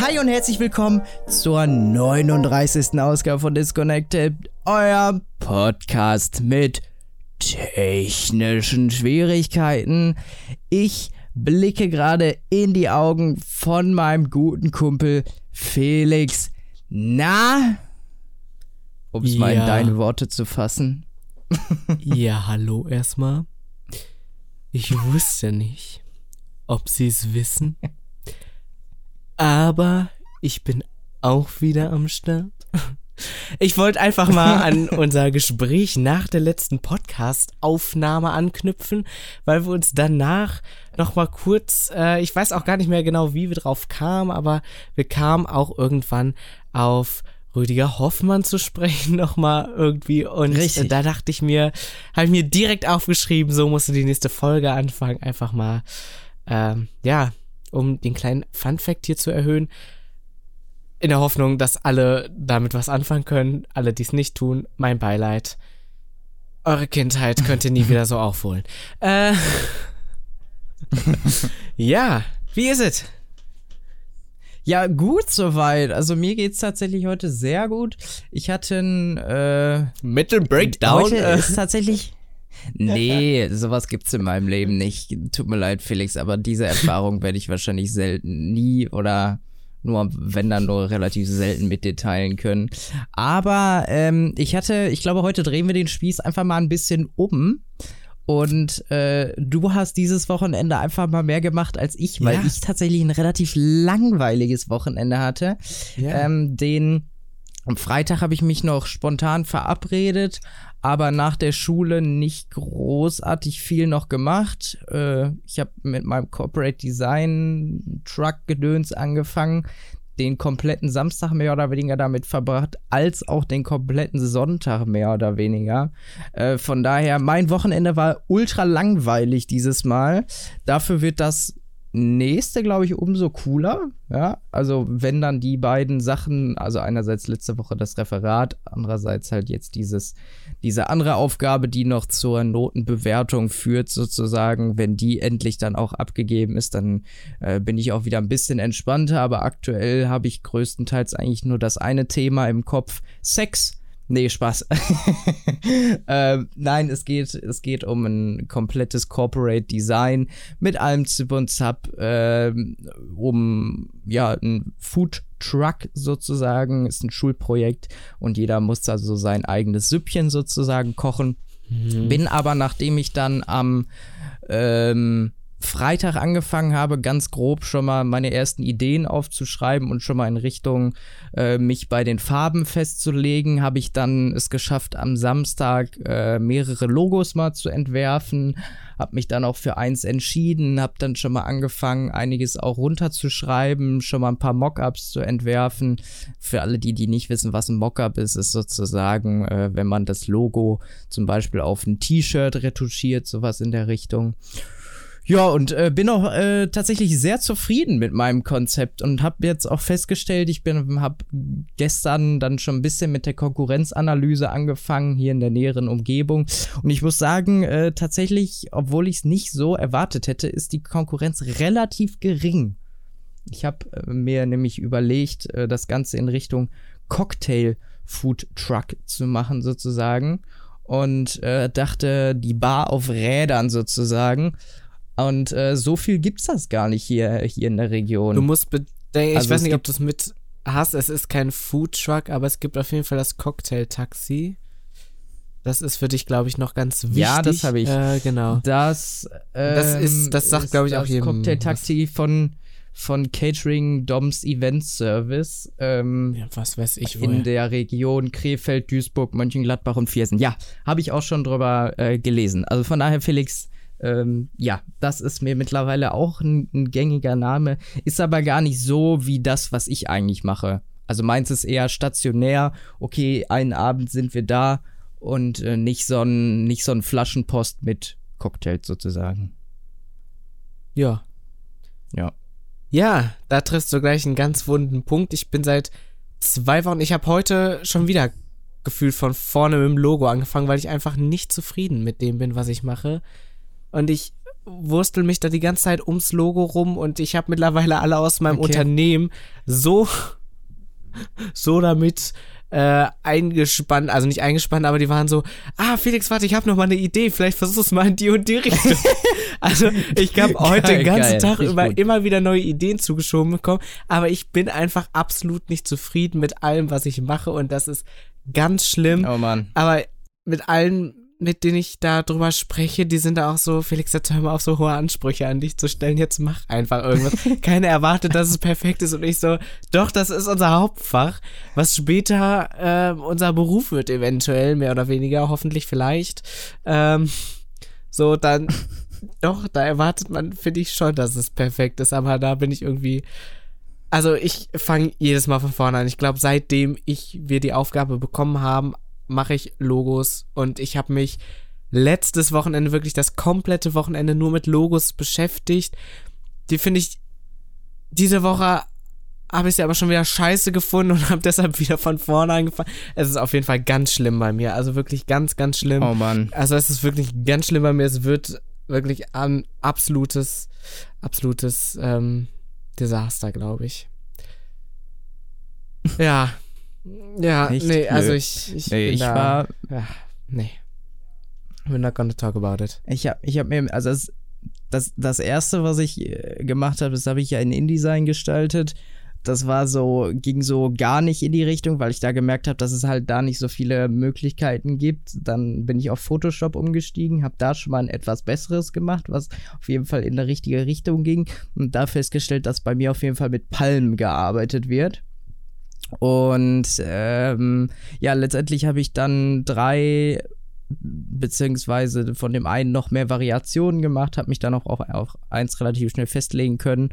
Hi und herzlich willkommen zur 39. Ausgabe von Disconnected, euer Podcast mit technischen Schwierigkeiten. Ich blicke gerade in die Augen von meinem guten Kumpel Felix. Na? Um es mal in Ja. deine Worte zu fassen. Ja, hallo erstmal. Ich wusste nicht, ob Sie es wissen. Aber ich bin auch wieder am Start. Ich wollte einfach mal an unser Gespräch nach der letzten Podcast-Aufnahme anknüpfen, weil wir uns danach noch mal kurz, äh, ich weiß auch gar nicht mehr genau, wie wir drauf kamen, aber wir kamen auch irgendwann auf Rüdiger Hoffmann zu sprechen noch mal irgendwie und Richtig. äh, da dachte ich mir, habe ich mir direkt aufgeschrieben, so musst du die nächste Folge anfangen, einfach mal, ähm, ja, um den kleinen Fun-Fact hier zu erhöhen in der Hoffnung, dass alle damit was anfangen können. Alle, die es nicht tun, mein Beileid. Eure Kindheit könnt ihr nie wieder so aufholen. Äh, ja, wie ist es? Ja, gut soweit. Also mir geht's tatsächlich heute sehr gut. Ich hatte ein äh, Mittel Heute ist tatsächlich. Nee, sowas gibt's in meinem Leben nicht. Tut mir leid, Felix, aber diese Erfahrung werde ich wahrscheinlich selten, nie oder nur, wenn dann nur relativ selten mit dir teilen können. Aber ähm, ich hatte, ich glaube, heute drehen wir den Spieß einfach mal ein bisschen um. Und äh, du hast dieses Wochenende einfach mal mehr gemacht als ich, weil Ja. ich tatsächlich ein relativ langweiliges Wochenende hatte. Ja. Ähm, den am Freitag habe ich mich noch spontan verabredet, aber nach der Schule nicht großartig viel noch gemacht. Äh, ich habe mit meinem Corporate Design Truck Gedöns angefangen, den kompletten Samstag mehr oder weniger damit verbracht, als auch den kompletten Sonntag mehr oder weniger. Äh, von daher, mein Wochenende war ultra langweilig dieses Mal. Dafür wird das nächste, glaube ich, umso cooler. Ja, also wenn dann die beiden Sachen, also einerseits letzte Woche das Referat, andererseits halt jetzt dieses, diese andere Aufgabe, die noch zur Notenbewertung führt, sozusagen, wenn die endlich dann auch abgegeben ist, dann äh, bin ich auch wieder ein bisschen entspannter, aber aktuell habe ich größtenteils eigentlich nur das eine Thema im Kopf, Sex. Nee, Spaß. ähm, nein, es geht, es geht um ein komplettes Corporate Design mit allem Zip und Zap, ähm, um ja, ein Food Truck sozusagen, ist ein Schulprojekt und jeder muss da so sein eigenes Süppchen sozusagen kochen. Bin aber, nachdem ich dann am ähm, Freitag angefangen habe, ganz grob schon mal meine ersten Ideen aufzuschreiben und schon mal in Richtung äh, mich bei den Farben festzulegen, habe ich dann es geschafft, am Samstag äh, mehrere Logos mal zu entwerfen, habe mich dann auch für eins entschieden, habe dann schon mal angefangen, einiges auch runterzuschreiben, schon mal ein paar Mockups zu entwerfen. Für alle die, die nicht wissen, was ein Mockup ist, ist sozusagen, äh, wenn man das Logo zum Beispiel auf ein T-Shirt retuschiert, sowas in der Richtung. Ja, und äh, bin auch äh, tatsächlich sehr zufrieden mit meinem Konzept und habe jetzt auch festgestellt, ich bin habe gestern dann schon ein bisschen mit der Konkurrenzanalyse angefangen hier in der näheren Umgebung und ich muss sagen, äh, tatsächlich, obwohl ich es nicht so erwartet hätte, ist die Konkurrenz relativ gering. Ich habe äh, mir nämlich überlegt, äh, das Ganze in Richtung Cocktail Food Truck zu machen sozusagen und äh, dachte, die Bar auf Rädern sozusagen. Und äh, so viel gibt's das gar nicht hier, hier in der Region. Du musst bedenken, ich Also weiß es nicht, ob du es mit hast, es ist kein Food Truck, aber es gibt auf jeden Fall das Cocktail-Taxi. Das ist für dich, glaube ich, noch ganz wichtig. Ja, das habe ich. Äh, genau. Das, ähm, Das ist- das sagt, ist glaub ich, auch das jedem Cocktail-Taxi von, von Catering Doms Event Service ähm, Ja, was weiß ich in wohl. der Region Krefeld, Duisburg, Mönchengladbach und Viersen. Ja, habe ich auch schon drüber äh, gelesen. Also von daher, Felix, ähm, ja, das ist mir mittlerweile auch ein, ein gängiger Name. Ist aber gar nicht so wie das, was ich eigentlich mache. Also meins ist eher stationär. Okay, einen Abend sind wir da und äh, nicht so ein nicht so ein Flaschenpost mit Cocktails sozusagen. Ja. Ja. Ja, da triffst du gleich einen ganz wunden Punkt. Ich bin seit zwei Wochen, ich habe heute schon wieder gefühlt von vorne mit dem Logo angefangen, weil ich einfach nicht zufrieden mit dem bin, was ich mache. Und ich wurstel mich da die ganze Zeit ums Logo rum und ich habe mittlerweile alle aus meinem Okay. Unternehmen so so damit äh, eingespannt, also nicht eingespannt, aber die waren so, ah Felix, warte, ich habe noch mal eine Idee, vielleicht versuchst du es mal in die und die Richtung. also ich habe heute Geil, den ganzen geil, Tag über gut. immer wieder neue Ideen zugeschoben bekommen, aber ich bin einfach absolut nicht zufrieden mit allem, was ich mache und das ist ganz schlimm. Oh Mann. Aber mit allen, mit denen ich da drüber spreche, die sind da auch so, Felix, jetzt hör mal auf, so hohe Ansprüche an dich zu stellen, jetzt mach einfach irgendwas. Keiner erwartet, dass es perfekt ist und ich so, doch, das ist unser Hauptfach, was später äh, unser Beruf wird, eventuell, mehr oder weniger, hoffentlich vielleicht. Ähm, so, dann, doch, da erwartet man, finde ich schon, dass es perfekt ist, aber da bin ich irgendwie, also ich fange jedes Mal von vorne an. Ich glaube, seitdem ich wir die Aufgabe bekommen haben, mache ich Logos und ich habe mich letztes Wochenende wirklich das komplette Wochenende nur mit Logos beschäftigt. Die finde ich diese Woche habe ich sie aber schon wieder scheiße gefunden und habe deshalb wieder von vorne angefangen. Es ist auf jeden Fall ganz schlimm bei mir, also wirklich ganz ganz schlimm. Oh Mann. Also es ist wirklich ganz schlimm bei mir. Es wird wirklich ein absolutes, absolutes ähm, Desaster, glaube ich. Ja. Ja, Echt? nee, also Nö. ich, ich, Nee, bin ich da, war, ja, nee. We're not gonna talk about it. ich habe ich hab mir, also das, das, das erste, was ich äh, gemacht habe, das habe ich ja in InDesign gestaltet. Das war so, ging so gar nicht in die Richtung, weil ich da gemerkt habe, dass es halt da nicht so viele Möglichkeiten gibt. Dann bin ich auf Photoshop umgestiegen, habe da schon mal ein etwas besseres gemacht, was auf jeden Fall in die richtige Richtung ging. Und da festgestellt, dass bei mir auf jeden Fall mit Palmen gearbeitet wird. Und ähm, ja, letztendlich habe ich dann drei beziehungsweise von dem einen noch mehr Variationen gemacht, habe mich dann auch auf, auf eins relativ schnell festlegen können.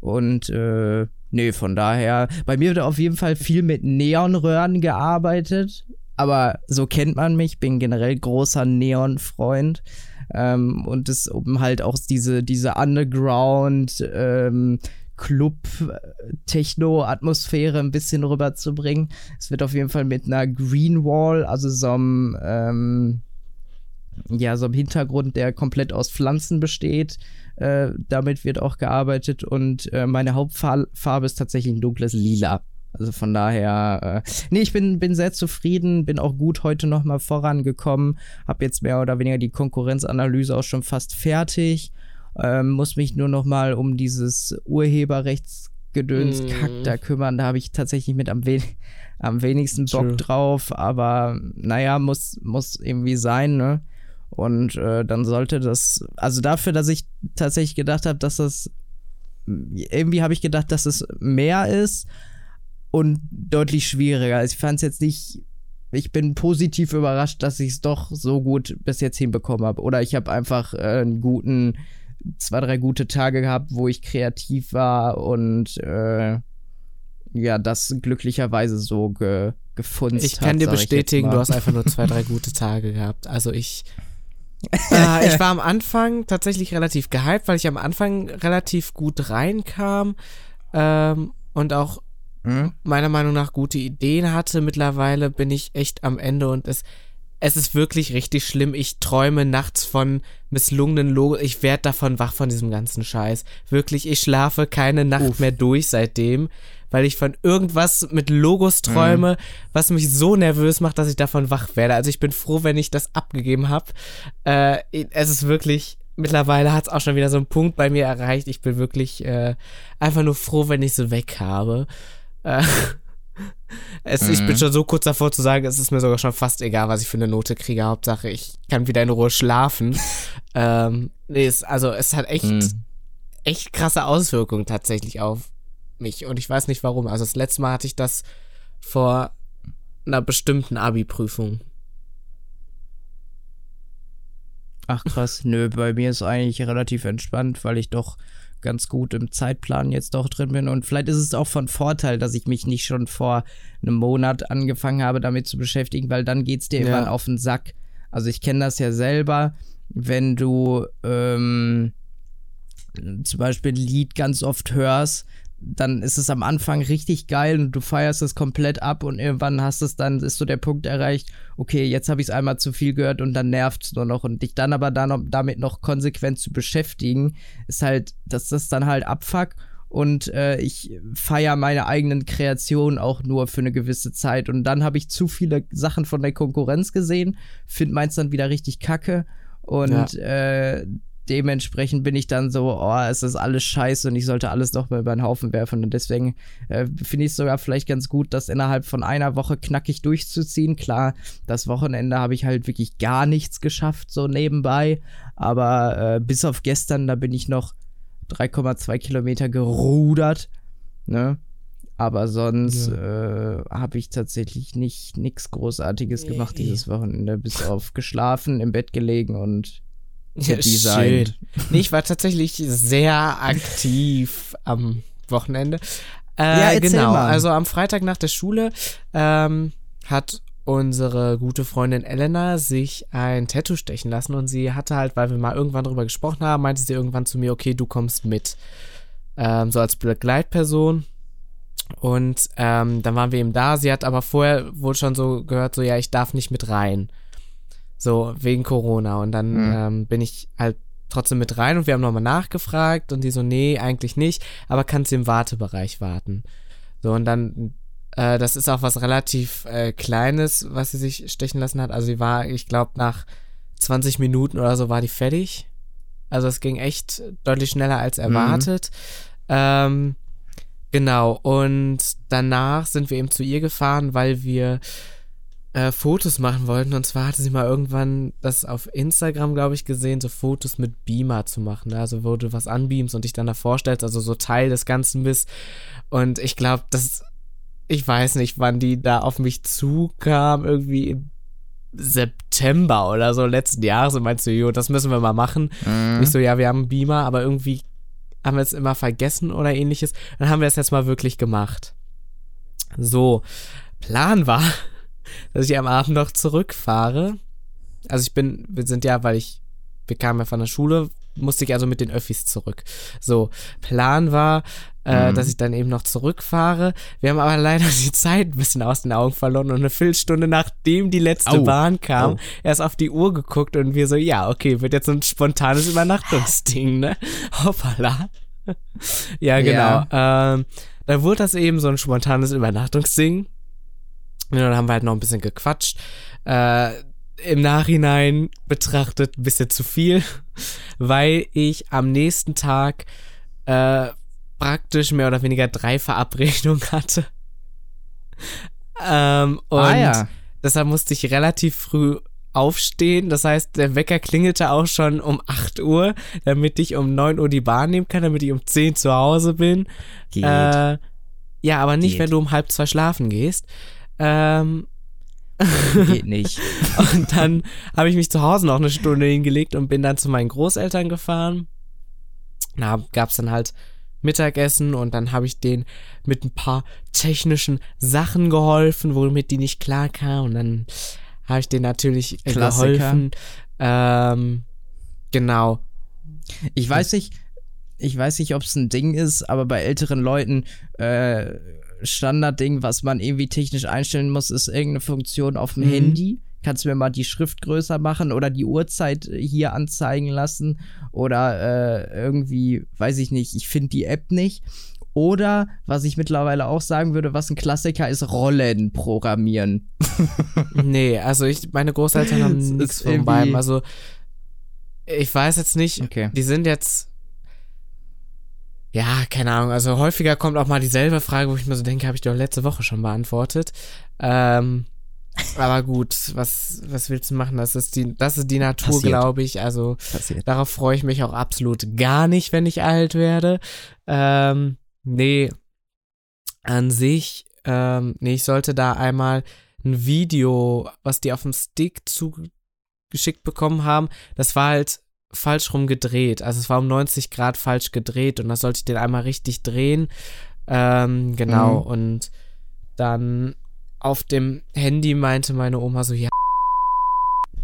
Und äh, nee, von daher, bei mir wird auf jeden Fall viel mit Neonröhren gearbeitet. Aber so kennt man mich, bin generell großer Neon-Freund. Ähm, und es um halt auch diese, diese Underground ähm, Club-Techno-Atmosphäre ein bisschen rüberzubringen. Es wird auf jeden Fall mit einer Green Wall, also so einem, ähm, ja, so einem Hintergrund, der komplett aus Pflanzen besteht. Äh, damit wird auch gearbeitet und äh, meine Hauptfarbe ist tatsächlich ein dunkles Lila. Also von daher, äh, nee, ich bin, bin sehr zufrieden, bin auch gut heute nochmal vorangekommen, habe jetzt mehr oder weniger die Konkurrenzanalyse auch schon fast fertig, ähm, muss mich nur nochmal um dieses Urheberrechtsgedöns Mm. Kack da kümmern, da habe ich tatsächlich mit am, wen am wenigsten Bock True. drauf, aber naja, muss, muss irgendwie sein, ne? Und äh, dann sollte das, also dafür, dass ich tatsächlich gedacht habe, dass das, irgendwie habe ich gedacht, dass es mehr ist und deutlich schwieriger. Also ich fand es jetzt nicht, ich bin positiv überrascht, dass ich es doch so gut bis jetzt hinbekommen habe. Oder ich habe einfach äh, einen guten, zwei, drei gute Tage gehabt, wo ich kreativ war und äh, ja, das glücklicherweise so ge, gefunzt Ich kann hat, dir bestätigen, du hast einfach nur zwei, drei gute Tage gehabt. Also ich. äh, ich war am Anfang tatsächlich relativ gehypt, weil ich am Anfang relativ gut reinkam ähm, und auch Hm? meiner Meinung nach gute Ideen hatte. Mittlerweile bin ich echt am Ende und es, es ist wirklich richtig schlimm. Ich träume nachts von misslungenen Logos. Ich werde davon wach von diesem ganzen Scheiß. Wirklich, ich schlafe keine Nacht Uff. mehr durch seitdem, weil ich von irgendwas mit Logos träume, was mich so nervös macht, dass ich davon wach werde. Also ich bin froh, wenn ich das abgegeben habe. Äh, es ist wirklich. Mittlerweile hat es auch schon wieder so einen Punkt bei mir erreicht. Ich bin wirklich äh, einfach nur froh, wenn ich sie weg habe. Äh, es, Ich bin Mhm. schon so kurz davor zu sagen, es ist mir sogar schon fast egal, was ich für eine Note kriege. Hauptsache, ich kann wieder in Ruhe schlafen. ähm, nee, es, also es hat echt, Hm. echt krasse Auswirkungen tatsächlich auf mich. Und ich weiß nicht warum. Also das letzte Mal hatte ich das vor einer bestimmten Abi-Prüfung. Ach krass, nö, bei mir ist eigentlich relativ entspannt, weil ich doch ganz gut im Zeitplan jetzt doch drin bin. Und vielleicht ist es auch von Vorteil, dass ich mich nicht schon vor einem Monat angefangen habe, damit zu beschäftigen, weil dann geht's dir Ja. irgendwann auf den Sack. Also ich kenne das ja selber, wenn du ähm, zum Beispiel ein Lied ganz oft hörst, dann ist es am Anfang richtig geil und du feierst es komplett ab und irgendwann hast es dann, ist so der Punkt erreicht, okay, jetzt habe ich es einmal zu viel gehört und dann nervt es nur noch. Und dich dann aber dann damit noch konsequent zu beschäftigen, ist halt, dass das dann halt abfuck. Und äh, ich feiere meine eigenen Kreationen auch nur für eine gewisse Zeit. Und dann habe ich zu viele Sachen von der Konkurrenz gesehen, finde meins dann wieder richtig kacke. Und ja. äh, dementsprechend bin ich dann so, oh, es ist alles scheiße und ich sollte alles noch mal über den Haufen werfen. Und deswegen äh, finde ich es sogar vielleicht ganz gut, das innerhalb von einer Woche knackig durchzuziehen. Klar, das Wochenende habe ich halt wirklich gar nichts geschafft, so nebenbei. Aber äh, bis auf gestern, da bin ich noch 3,2 Kilometer gerudert. Ne? Aber sonst ja. äh, habe ich tatsächlich nicht nichts Großartiges gemacht dieses Wochenende, bis auf geschlafen, im Bett gelegen und ja, schön. Nee, ich war tatsächlich sehr aktiv am Wochenende. Äh, ja, genau. Mal. Also am Freitag nach der Schule ähm, hat unsere gute Freundin Elena sich ein Tattoo stechen lassen und sie hatte halt, weil wir mal irgendwann drüber gesprochen haben, meinte sie irgendwann zu mir, okay, du kommst mit. Ähm, so als Begleitperson. Und ähm, dann waren wir eben da. Sie hat aber vorher wohl schon so gehört, so ja, ich darf nicht mit rein. So, wegen Corona. Und dann mhm. ähm, bin ich halt trotzdem mit rein und wir haben nochmal nachgefragt und die so, nee, eigentlich nicht, aber kannst du im Wartebereich warten. So, und dann, äh, das ist auch was relativ äh, Kleines, was sie sich stechen lassen hat. Also sie war, ich glaube, nach 20 Minuten oder so war die fertig. Also es ging echt deutlich schneller als mhm. erwartet. Mhm. Ähm, genau, und danach sind wir eben zu ihr gefahren, weil wir äh, Fotos machen wollten. Und zwar hatte sie mal irgendwann das auf Instagram, glaube ich, gesehen, so Fotos mit Beamer zu machen. Ne? Also wo du was anbeamst und dich dann da vorstellst, also so Teil des Ganzen bist. Und ich glaube, das, ich weiß nicht, wann die da auf mich zukam, irgendwie im September oder so letzten Jahres und meinst du, jo, das müssen wir mal machen. Mhm. Ich so, ja, wir haben einen Beamer, aber irgendwie haben wir es immer vergessen oder ähnliches. Dann haben wir es jetzt mal wirklich gemacht. So, Plan war, dass ich am Abend noch zurückfahre. Also ich bin, wir sind ja, weil ich, wir kamen ja von der Schule, musste ich also mit den Öffis zurück. So, Plan war, äh, mhm. dass ich dann eben noch zurückfahre. Wir haben aber leider die Zeit ein bisschen aus den Augen verloren und eine Viertelstunde nachdem die letzte Au. Bahn kam, Au. erst auf die Uhr geguckt und wir so, ja, okay, wird jetzt so ein spontanes Übernachtungsding, ne? Hoppala. ja, genau. Ja. Ähm, dann wurde das eben so ein spontanes Übernachtungsding. Und dann haben wir halt noch ein bisschen gequatscht. Äh, Im Nachhinein betrachtet ein bisschen zu viel, weil ich am nächsten Tag äh, praktisch mehr oder weniger drei Verabredungen hatte. Ähm, und ah, ja. deshalb musste ich relativ früh aufstehen. Das heißt, der Wecker klingelte auch schon um 8 Uhr, damit ich um 9 Uhr die Bahn nehmen kann, damit ich um 10 zu Hause bin. Äh, ja, aber nicht, Geht. wenn du um halb zwei schlafen gehst. Ähm, Geht nicht. und dann habe ich mich zu Hause noch eine Stunde hingelegt und bin dann zu meinen Großeltern gefahren. Da gab es dann halt Mittagessen und dann habe ich denen mit ein paar technischen Sachen geholfen, womit die nicht klar kamen. Und dann habe ich denen natürlich Klassiker. geholfen. Ähm, genau. Ich weiß nicht, ich weiß nicht, ob es ein Ding ist, aber bei älteren Leuten äh, Standardding, was man irgendwie technisch einstellen muss, ist irgendeine Funktion auf dem mhm. Handy. Kannst du mir mal die Schrift größer machen oder die Uhrzeit hier anzeigen lassen oder äh, irgendwie, weiß ich nicht, ich finde die App nicht. Oder, was ich mittlerweile auch sagen würde, was ein Klassiker ist, Rollen programmieren. nee, also ich, meine Großeltern haben nichts von beiden. Also, ich weiß jetzt nicht, okay. die sind jetzt ja, keine Ahnung. Also häufiger kommt auch mal dieselbe Frage, wo ich mir so denke, habe ich doch letzte Woche schon beantwortet. Ähm, aber gut, was, was willst du machen? Das ist die, das ist die Natur, glaube ich. Also Passiert. darauf freue ich mich auch absolut gar nicht, wenn ich alt werde. Ähm, nee, an sich, ähm, nee, ich sollte da einmal ein Video, was die auf dem Stick zugeschickt bekommen haben, das war halt falsch rum gedreht. Also es war um 90 Grad falsch gedreht und da sollte ich den einmal richtig drehen. Ähm, genau. Mhm. Und dann auf dem Handy meinte meine Oma so, ja,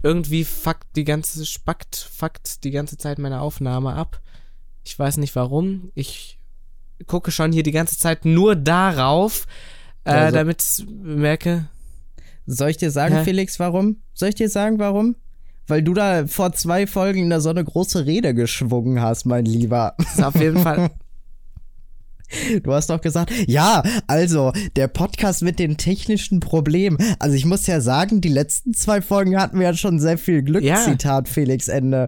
irgendwie fuckt die ganze, spackt, fuckt die ganze Zeit meine Aufnahme ab. Ich weiß nicht warum. Ich gucke schon hier die ganze Zeit nur darauf, äh, Also- damit ich merke, Soll ich dir sagen, Hä? Felix, warum? Soll ich dir sagen, warum? Weil du da vor zwei Folgen da so eine große Rede geschwungen hast, mein Lieber. das ist auf jeden Fall. Du hast doch gesagt, ja, also der Podcast mit den technischen Problemen. Also ich muss ja sagen, die letzten zwei Folgen hatten wir ja schon sehr viel Glück, Ja. Zitat Felix Ende.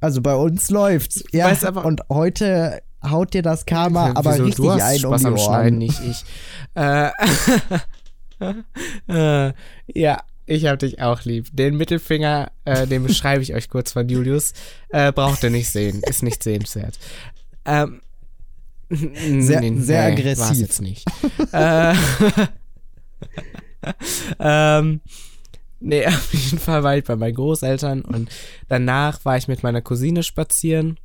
Also bei uns läuft's. Ja, weiß aber- und heute haut dir das Karma aber Wieso? richtig du hast ein Spaß um am die Schneiden, Ohren. nicht ich. Äh, äh, ja, ich hab dich auch lieb. Den Mittelfinger, äh, den beschreibe ich euch kurz von Julius. Äh, braucht ihr nicht sehen, ist nicht sehenswert. Ähm, Sehr- sehr war's aggressiv. jetzt nicht. äh, ähm, nee, auf jeden Fall war ich bei meinen Großeltern und danach war ich mit meiner Cousine spazieren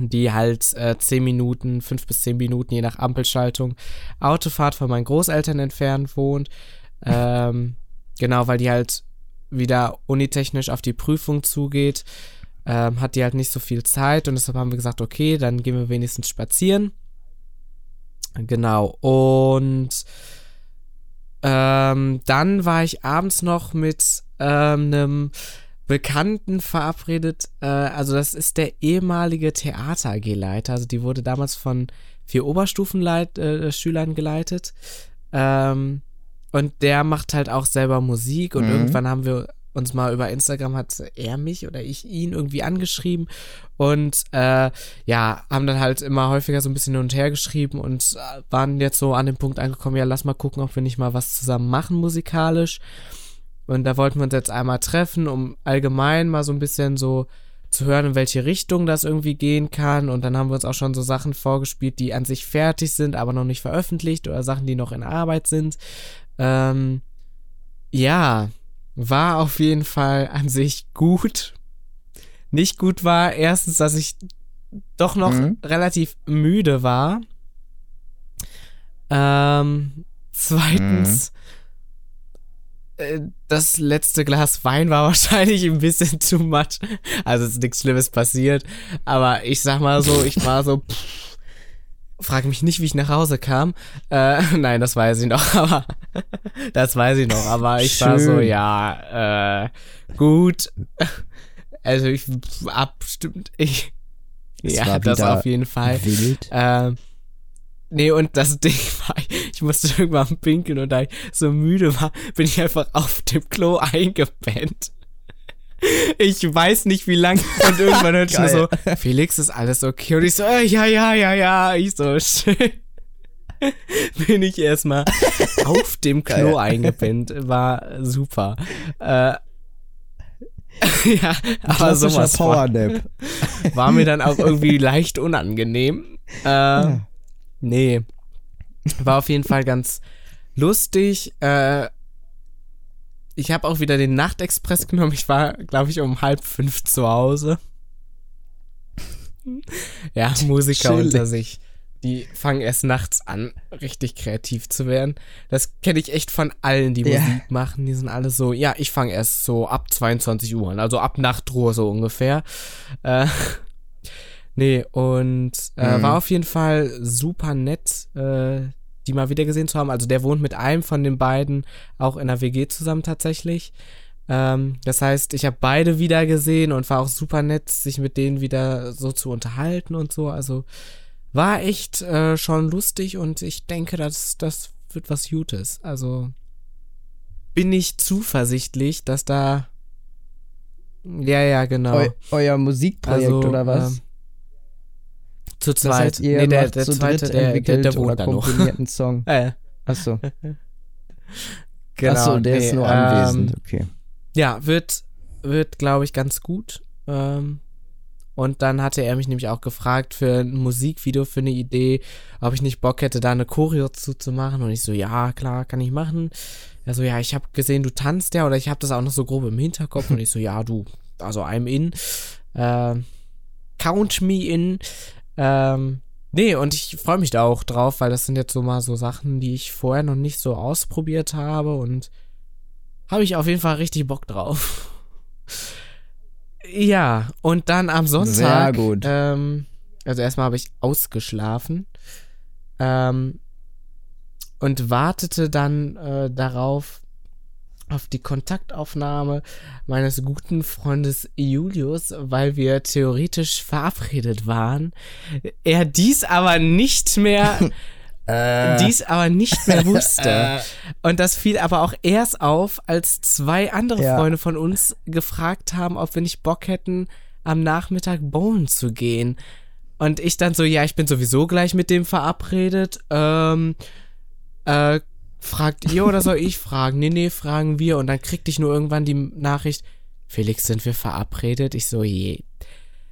die halt äh, 10 Minuten, 5 bis 10 Minuten, je nach Ampelschaltung, Autofahrt von meinen Großeltern entfernt wohnt. Ähm, genau, weil die halt wieder unitechnisch auf die Prüfung zugeht, ähm, hat die halt nicht so viel Zeit und deshalb haben wir gesagt, okay, dann gehen wir wenigstens spazieren. Genau, und ähm, dann war ich abends noch mit ähm, einem Bekannten verabredet. Äh, also das ist der ehemalige Theater AG-Leiter. Also die wurde damals von vier Oberstufenschülern äh, geleitet. Ähm, und der macht halt auch selber Musik und Mhm. irgendwann haben wir uns mal über Instagram hat er mich oder ich ihn irgendwie angeschrieben und äh, ja, haben dann halt immer häufiger so ein bisschen hin und her geschrieben und äh, waren jetzt so an dem Punkt angekommen, ja, lass mal gucken, ob wir nicht mal was zusammen machen musikalisch. Und da wollten wir uns jetzt einmal treffen, um allgemein mal so ein bisschen so zu hören, in welche Richtung das irgendwie gehen kann. Und dann haben wir uns auch schon so Sachen vorgespielt, die an sich fertig sind, aber noch nicht veröffentlicht oder Sachen, die noch in Arbeit sind. Ähm, ja, war auf jeden Fall an sich gut. Nicht gut war erstens, dass ich doch noch Mhm. relativ müde war. Ähm, zweitens, äh, das letzte Glas Wein war wahrscheinlich ein bisschen too much. Also ist nichts Schlimmes passiert. Aber ich sag mal so, ich war so, pff, frag mich nicht, wie ich nach Hause kam. Äh, nein, das weiß ich noch, aber das weiß ich noch. Aber ich war so, Schön. ja, äh, gut. Also ich abstimmt, ich. Es ja, das auf jeden Fall. Wild. Ähm, nee, und das Ding war, ich musste irgendwann pinkeln und da ich so müde war, bin ich einfach auf dem Klo eingepennt. Ich weiß nicht, wie lang. Und irgendwann hörte ich nur so, Felix, ist alles okay? Und ich so, äh, ja, ja, ja, ja. Ich so, schön. Bin ich erstmal auf dem Klo Geil. eingepennt. War super. Äh, ja, aber sowas Powernap. war mir dann auch irgendwie leicht unangenehm. Äh, nee. War auf jeden Fall ganz lustig. Äh, ich habe auch wieder den Nachtexpress genommen. Ich war, glaube ich, um halb fünf zu Hause. Ja, Musiker Chillig. unter sich. Die fangen erst nachts an, richtig kreativ zu werden. Das kenne ich echt von allen, die Ja. Musik machen. Die sind alle so, ja, ich fange erst so ab 22 Uhr an, also ab Nachtruhe so ungefähr. Äh, nee, und äh, Mhm. war auf jeden Fall super nett, äh, die mal wieder gesehen zu haben. Also der wohnt mit einem von den beiden auch in der WG zusammen tatsächlich. Ähm, das heißt, ich habe beide wieder gesehen und war auch super nett, sich mit denen wieder so zu unterhalten und so. Also war echt äh, schon lustig und ich denke, dass das wird was Gutes. Also bin ich zuversichtlich, dass da ja, ja, genau. Eu euer Musikprojekt Also, oder was? ähm, Zu das zweit. heißt, ihr nee, der, der zweite, der, der, der wohnt oder da noch. Song. Äh, Achso. genau, Achso, der nee, ist nur ähm, anwesend. Okay. Ja, wird, wird glaube ich, ganz gut. Ähm, und dann hatte er mich nämlich auch gefragt für ein Musikvideo, für eine Idee, ob ich nicht Bock hätte, da eine Choreo zuzumachen. Und ich so, ja, klar, kann ich machen. Er so, ja, ich habe gesehen, du tanzt ja, oder ich habe das auch noch so grob im Hinterkopf. Und ich so, ja, du, also I'm in. Ähm, count me in. Ähm, nee, und ich freue mich da auch drauf, weil das sind jetzt so mal so Sachen, die ich vorher noch nicht so ausprobiert habe und habe ich auf jeden Fall richtig Bock drauf. Ja, und dann am Sonntag Sehr gut. Ähm, Also erstmal habe ich ausgeschlafen ähm, und wartete dann äh, darauf, auf die Kontaktaufnahme meines guten Freundes Julius, weil wir theoretisch verabredet waren. Er dies aber nicht mehr äh. dies aber nicht mehr wusste. Äh. Und das fiel aber auch erst auf, als zwei andere ja. Freunde von uns gefragt haben, ob wir nicht Bock hätten, am Nachmittag bowlen zu gehen. Und ich dann so, ja, ich bin sowieso gleich mit dem verabredet. Ähm, äh, fragt ihr oder soll ich fragen? Nee, nee, fragen wir. Und dann kriegte ich nur irgendwann die Nachricht, Felix, sind wir verabredet? Ich so, je.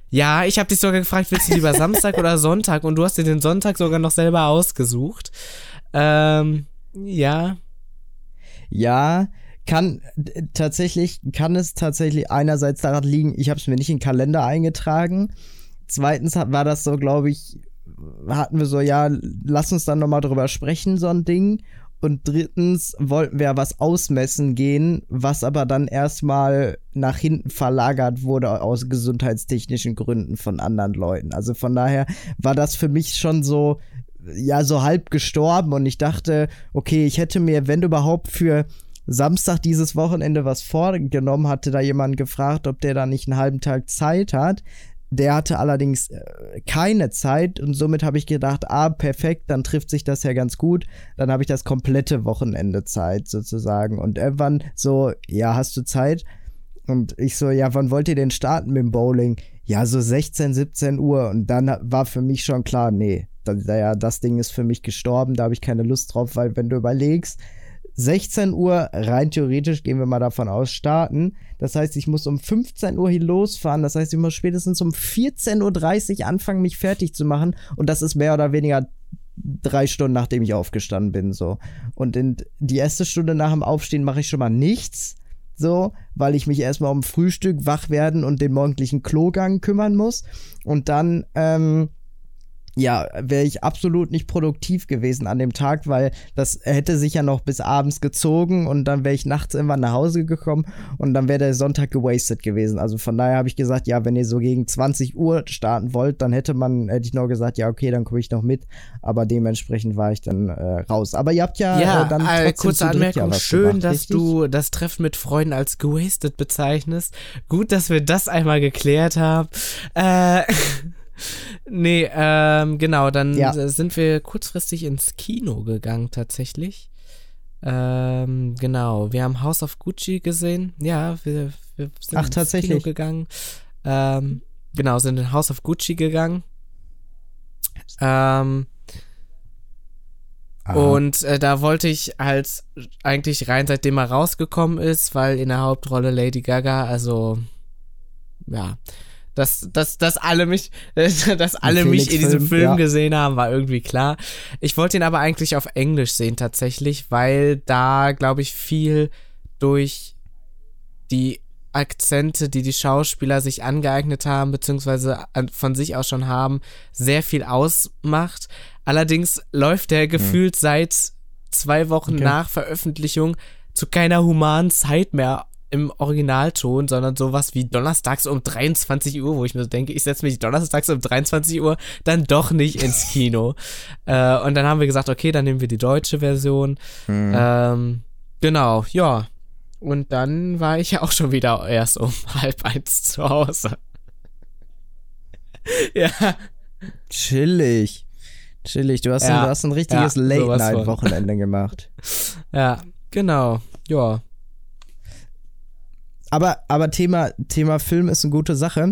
Ja, ich habe dich sogar gefragt, willst du lieber Samstag oder Sonntag? Und du hast dir den Sonntag sogar noch selber ausgesucht. Ähm, ja. Ja, kann tatsächlich, kann es tatsächlich einerseits daran liegen, ich habe es mir nicht in den Kalender eingetragen. Zweitens war das so, glaube ich, hatten wir so, ja, lass uns dann nochmal drüber sprechen, so ein Ding. Und drittens wollten wir was ausmessen gehen, was aber dann erstmal nach hinten verlagert wurde aus gesundheitstechnischen Gründen von anderen Leuten. Also von daher war das für mich schon so, ja, so halb gestorben und ich dachte, okay, ich hätte mir, wenn überhaupt, für Samstag dieses Wochenende was vorgenommen, hatte da jemand gefragt, ob der da nicht einen halben Tag Zeit hat. Der hatte allerdings äh, keine Zeit und somit habe ich gedacht, ah, perfekt, dann trifft sich das ja ganz gut. Dann habe ich das komplette Wochenende Zeit sozusagen. Und irgendwann so, ja, hast du Zeit? Und ich so, ja, wann wollt ihr denn starten mit dem Bowling? Ja, so 16, 17 Uhr. Und dann war für mich schon klar, nee, das, ja, das Ding ist für mich gestorben, da habe ich keine Lust drauf, weil wenn du überlegst, 16 Uhr, rein theoretisch gehen wir mal davon aus, starten. Das heißt, ich muss um 15 Uhr hier losfahren. Das heißt, ich muss spätestens um 14.30 Uhr anfangen, mich fertig zu machen. Und das ist mehr oder weniger drei Stunden, nachdem ich aufgestanden bin. So. Und in die erste Stunde nach dem Aufstehen mache ich schon mal nichts. So, weil ich mich erstmal um Frühstück, wach werden und den morgendlichen Klogang kümmern muss. Und dann, ähm, ja, wäre ich absolut nicht produktiv gewesen an dem Tag, weil das hätte sich ja noch bis abends gezogen und dann wäre ich nachts irgendwann nach Hause gekommen und dann wäre der Sonntag gewastet gewesen. Also von daher habe ich gesagt, ja, wenn ihr so gegen 20 Uhr starten wollt, dann hätte man, hätte ich noch gesagt, ja, okay, dann komme ich noch mit. Aber dementsprechend war ich dann äh, raus. Aber ihr habt ja, ja äh, dann äh, kurze Anmerkung, ja schön, gemacht, dass richtig? du das Treffen mit Freunden als gewastet bezeichnest. Gut, dass wir das einmal geklärt haben. Äh nee, ähm, genau, dann ja. sind wir kurzfristig ins Kino gegangen tatsächlich. Ähm, genau, wir haben House of Gucci gesehen. Ja, wir, wir sind Ach, ins tatsächlich? Kino gegangen. Ähm, genau, sind in House of Gucci gegangen. Ähm, und äh, da wollte ich halt eigentlich rein, seitdem er rausgekommen ist, weil in der Hauptrolle Lady Gaga, also ja, dass, dass, dass alle mich, dass alle mich in diesem Film ja. gesehen haben, war irgendwie klar. Ich wollte ihn aber eigentlich auf Englisch sehen tatsächlich, weil da, glaube ich, viel durch die Akzente, die die Schauspieler sich angeeignet haben, beziehungsweise von sich aus schon haben, sehr viel ausmacht. Allerdings läuft der hm. gefühlt hm. seit zwei Wochen okay. nach Veröffentlichung zu keiner humanen Zeit mehr im Originalton, sondern sowas wie donnerstags um 23 Uhr, wo ich mir denke, ich setze mich donnerstags um 23 Uhr dann doch nicht ins Kino. äh, und dann haben wir gesagt, okay, dann nehmen wir die deutsche Version. Hm. Ähm, genau, ja. Und dann war ich ja auch schon wieder erst um halb eins zu Hause. ja. Chillig. Chillig. Du hast, ja, ein, du hast ein richtiges ja, Late-Night-Wochenende gemacht. Ja, genau. Ja. Aber, aber Thema, Thema Film ist eine gute Sache.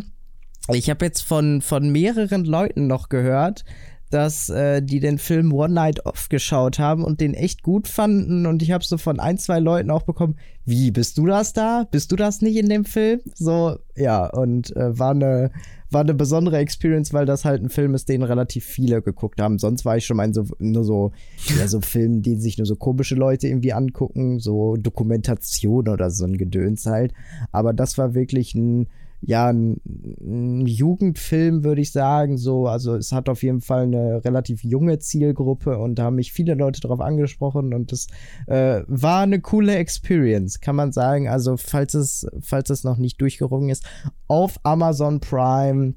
Ich habe jetzt von, von mehreren Leuten noch gehört, dass äh, die den Film One Night Off geschaut haben und den echt gut fanden. Und ich habe so von ein, zwei Leuten auch bekommen, wie, bist du das da? Bist du das nicht in dem Film? So, ja, und äh, war eine war eine besondere Experience, weil das halt ein Film ist, den relativ viele geguckt haben. Sonst war ich schon mal in so, nur so, ja, so Filmen, die sich nur so komische Leute irgendwie angucken, so Dokumentation oder so ein Gedöns halt. Aber das war wirklich ein, ja, ein, ein Jugendfilm, würde ich sagen. So, also es hat auf jeden Fall eine relativ junge Zielgruppe und da haben mich viele Leute darauf angesprochen und es äh, war eine coole Experience, kann man sagen. Also, falls es, falls es noch nicht durchgerungen ist, auf Amazon Prime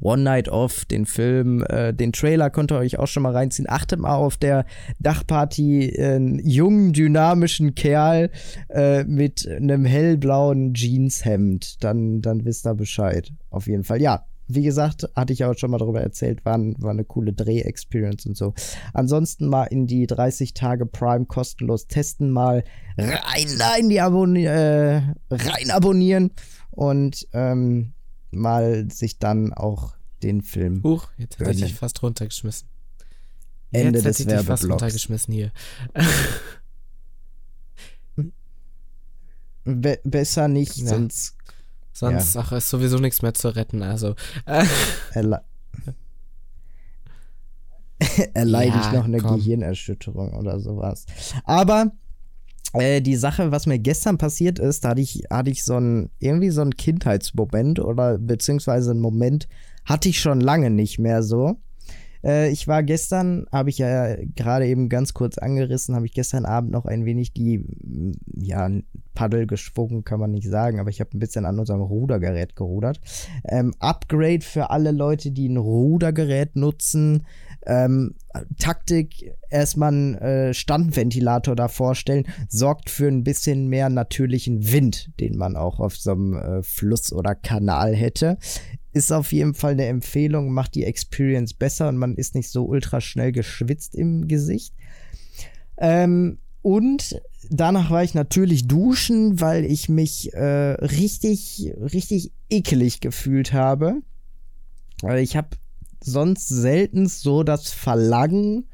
One Night Off, den Film, äh, den Trailer könnt ihr euch auch schon mal reinziehen. Achtet mal auf der Dachparty einen jungen, dynamischen Kerl äh, mit einem hellblauen Jeanshemd. Dann, dann wisst ihr Bescheid. Auf jeden Fall. Ja, wie gesagt, hatte ich auch schon mal darüber erzählt, war, war eine coole Dreh-Experience und so. Ansonsten mal in die 30 Tage Prime kostenlos testen, mal rein da in die Abonni äh, rein abonnieren und ähm, mal sich dann auch den Film. Huch, jetzt hätte ich dich fast runtergeschmissen. Ende jetzt des hätte ich dich fast runtergeschmissen hier. Be besser nicht, Ja. sonst Sonst ach, ist sowieso nichts mehr zu retten. Also, erle erleide ich Ja, noch eine komm. Gehirnerschütterung oder sowas. Aber äh, die Sache, was mir gestern passiert ist, da hatte ich, hatte ich so ein, irgendwie so einen Kindheitsmoment oder beziehungsweise einen Moment hatte ich schon lange nicht mehr so. Äh, ich war gestern, habe ich ja gerade eben ganz kurz angerissen, habe ich gestern Abend noch ein wenig die, ja, Paddel geschwungen, kann man nicht sagen, aber ich habe ein bisschen an unserem Rudergerät gerudert. Ähm, Upgrade für alle Leute, die ein Rudergerät nutzen. Ähm, Taktik, erstmal einen äh, Standventilator da vorstellen, sorgt für ein bisschen mehr natürlichen Wind, den man auch auf so einem äh, Fluss oder Kanal hätte. Ist auf jeden Fall eine Empfehlung, macht die Experience besser und man ist nicht so ultra schnell geschwitzt im Gesicht. Ähm, und danach war ich natürlich duschen, weil ich mich äh, richtig, richtig ekelig gefühlt habe. Ich habe sonst selten so das Verlangen,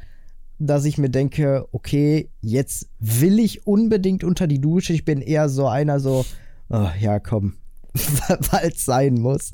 dass ich mir denke, okay, jetzt will ich unbedingt unter die Dusche. Ich bin eher so einer so, oh, ja, komm, weil es sein muss.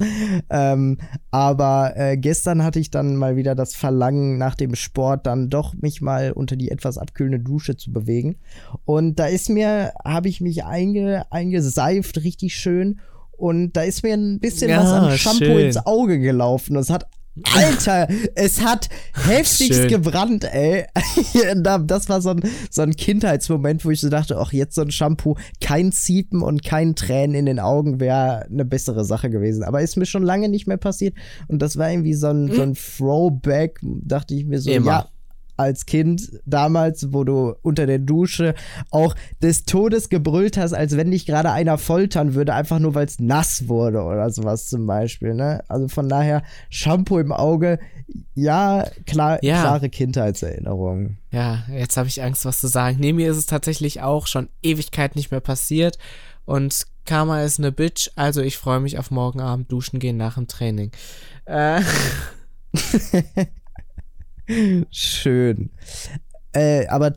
Ähm, aber äh, gestern hatte ich dann mal wieder das Verlangen nach dem Sport, dann doch mich mal unter die etwas abkühlende Dusche zu bewegen. Und da ist mir, habe ich mich einge, eingeseift, richtig schön. Und da ist mir ein bisschen Ja, was an Shampoo schön. ins Auge gelaufen. Es hat Alter, es hat heftigst Schön. gebrannt, ey. Da- das war so ein, so ein Kindheitsmoment, wo ich so dachte, ach, jetzt so ein Shampoo, kein Ziepen und kein Tränen in den Augen wäre eine bessere Sache gewesen. Aber ist mir schon lange nicht mehr passiert. Und das war irgendwie so ein, so ein Throwback, dachte ich mir so, Immer. ja, als Kind damals, wo du unter der Dusche auch des Todes gebrüllt hast, als wenn dich gerade einer foltern würde, einfach nur weil es nass wurde oder sowas zum Beispiel. Ne? Also von daher Shampoo im Auge, ja, klar, Ja. klare Kindheitserinnerungen. ja, jetzt habe ich Angst, was zu sagen. Nee, mir ist es tatsächlich auch schon Ewigkeit nicht mehr passiert. Und Karma ist eine Bitch, also ich freue mich auf morgen Abend duschen gehen nach dem Training. Äh, Schön. Äh, aber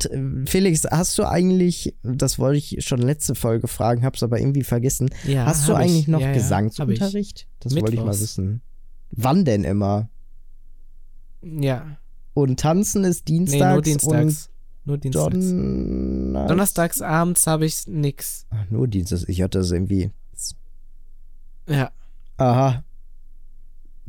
Felix, hast du eigentlich, das wollte ich schon letzte Folge fragen, hab's aber irgendwie vergessen. ja, hast du hab ich. eigentlich noch ja. Gesangsunterricht? Das wollte ich mal wissen. Wann denn immer? Ja, Und tanzen ist nee, dienstags, nur dienstags. Nur dienstags. Donnerstags. Donnerstags abends habe ich nix. Ach, nur dienstags. Ich hatte das irgendwie. Ja, Aha.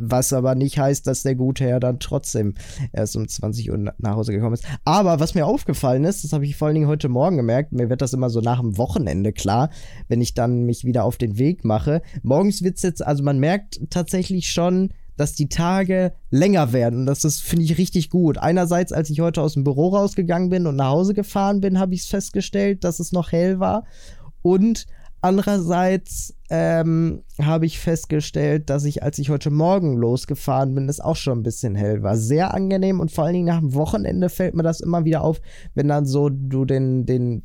Was aber nicht heißt, dass der gute Herr dann trotzdem erst um 20 Uhr na- nach Hause gekommen ist. Aber was mir aufgefallen ist, das habe ich vor allen Dingen heute Morgen gemerkt, mir wird das immer so nach dem Wochenende klar, wenn ich dann mich wieder auf den Weg mache. Morgens wird es jetzt, also man merkt tatsächlich schon, dass die Tage länger werden. Und das ist, finde ich, richtig gut. Einerseits, als ich heute aus dem Büro rausgegangen bin und nach Hause gefahren bin, habe ich es festgestellt, dass es noch hell war. Und andererseits ähm, habe ich festgestellt, dass ich, als ich heute Morgen losgefahren bin, es auch schon ein bisschen hell war. Sehr angenehm und vor allen Dingen nach dem Wochenende fällt mir das immer wieder auf, wenn dann so du den, den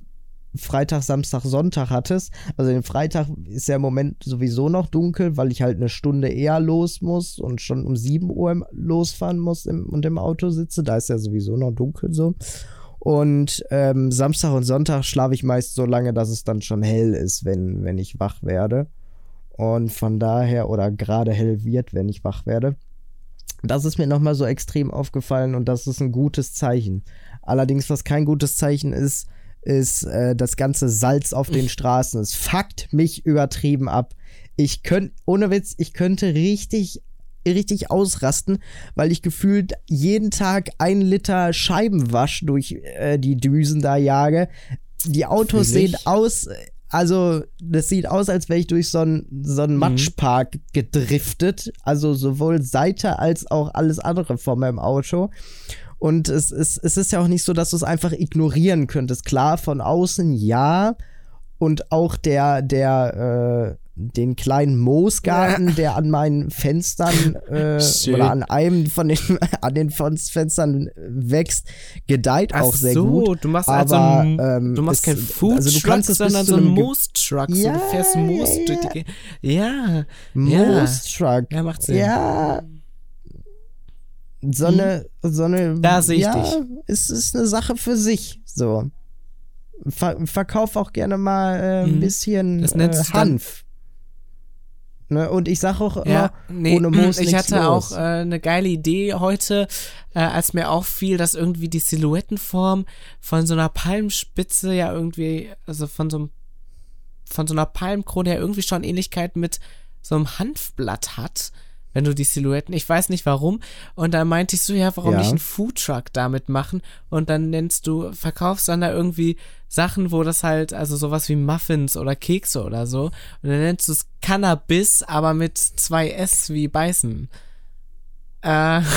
Freitag, Samstag, Sonntag hattest. Also den Freitag ist ja im Moment sowieso noch dunkel, weil ich halt eine Stunde eher los muss und schon um 7 Uhr losfahren muss im, und im Auto sitze. Da ist ja sowieso noch dunkel so. Und ähm, Samstag und Sonntag schlafe ich meist so lange, dass es dann schon hell ist, wenn, wenn ich wach werde. Und von daher, oder gerade hell wird, wenn ich wach werde. Das ist mir nochmal so extrem aufgefallen und das ist ein gutes Zeichen. Allerdings, was kein gutes Zeichen ist, ist äh, das ganze Salz auf den Straßen. Es fuckt mich übertrieben ab. Ich könnte, ohne Witz, ich könnte richtig, richtig ausrasten, weil ich gefühlt jeden Tag ein Liter Scheibenwasch durch äh, die Düsen da jage. Die Autos sehen aus, also das sieht aus, als wäre ich durch so einen so einen Mhm. Matschpark gedriftet. Also sowohl Seite als auch alles andere vor meinem Auto. Und es, es, es ist ja auch nicht so, dass du es einfach ignorieren könntest. Klar, von außen ja. Und auch der, der, äh, den kleinen Moosgarten, der an meinen Fenstern äh, oder an einem von den, an den Fenstern wächst, gedeiht Ach auch sehr so, gut. du machst also aber, ein, ähm, du machst kein Food also du Truck, kannst es bis sondern so ein einem Ge- Moose Truck. so, Ja, du fährst Moos ja, durch die ja. Ja, ja. Moose-Truck. Ja, macht Sinn. Ja. So eine, so eine. Da seh ich ja, dich. Es ist eine Sache für sich. So. Ver verkauf auch gerne mal äh, ein Mhm. bisschen Das äh, Hanf. Ne? Und ich sag auch immer, Ja, nee, ohne Moos ich hatte los. auch äh, eine geile Idee heute, äh, als mir auffiel, dass irgendwie die Silhouettenform von so einer Palmspitze ja irgendwie, also von so einem, von so einer Palmkrone ja irgendwie schon Ähnlichkeit mit so einem Hanfblatt hat. Wenn du die Silhouetten, ich weiß nicht warum. Und dann meinte ich so, ja, warum Ja. nicht einen Foodtruck damit machen? Und dann nennst du, verkaufst dann da irgendwie Sachen, wo das halt, also sowas wie Muffins oder Kekse oder so. Und dann nennst du es Cannabis, aber mit zwei S wie beißen. Äh,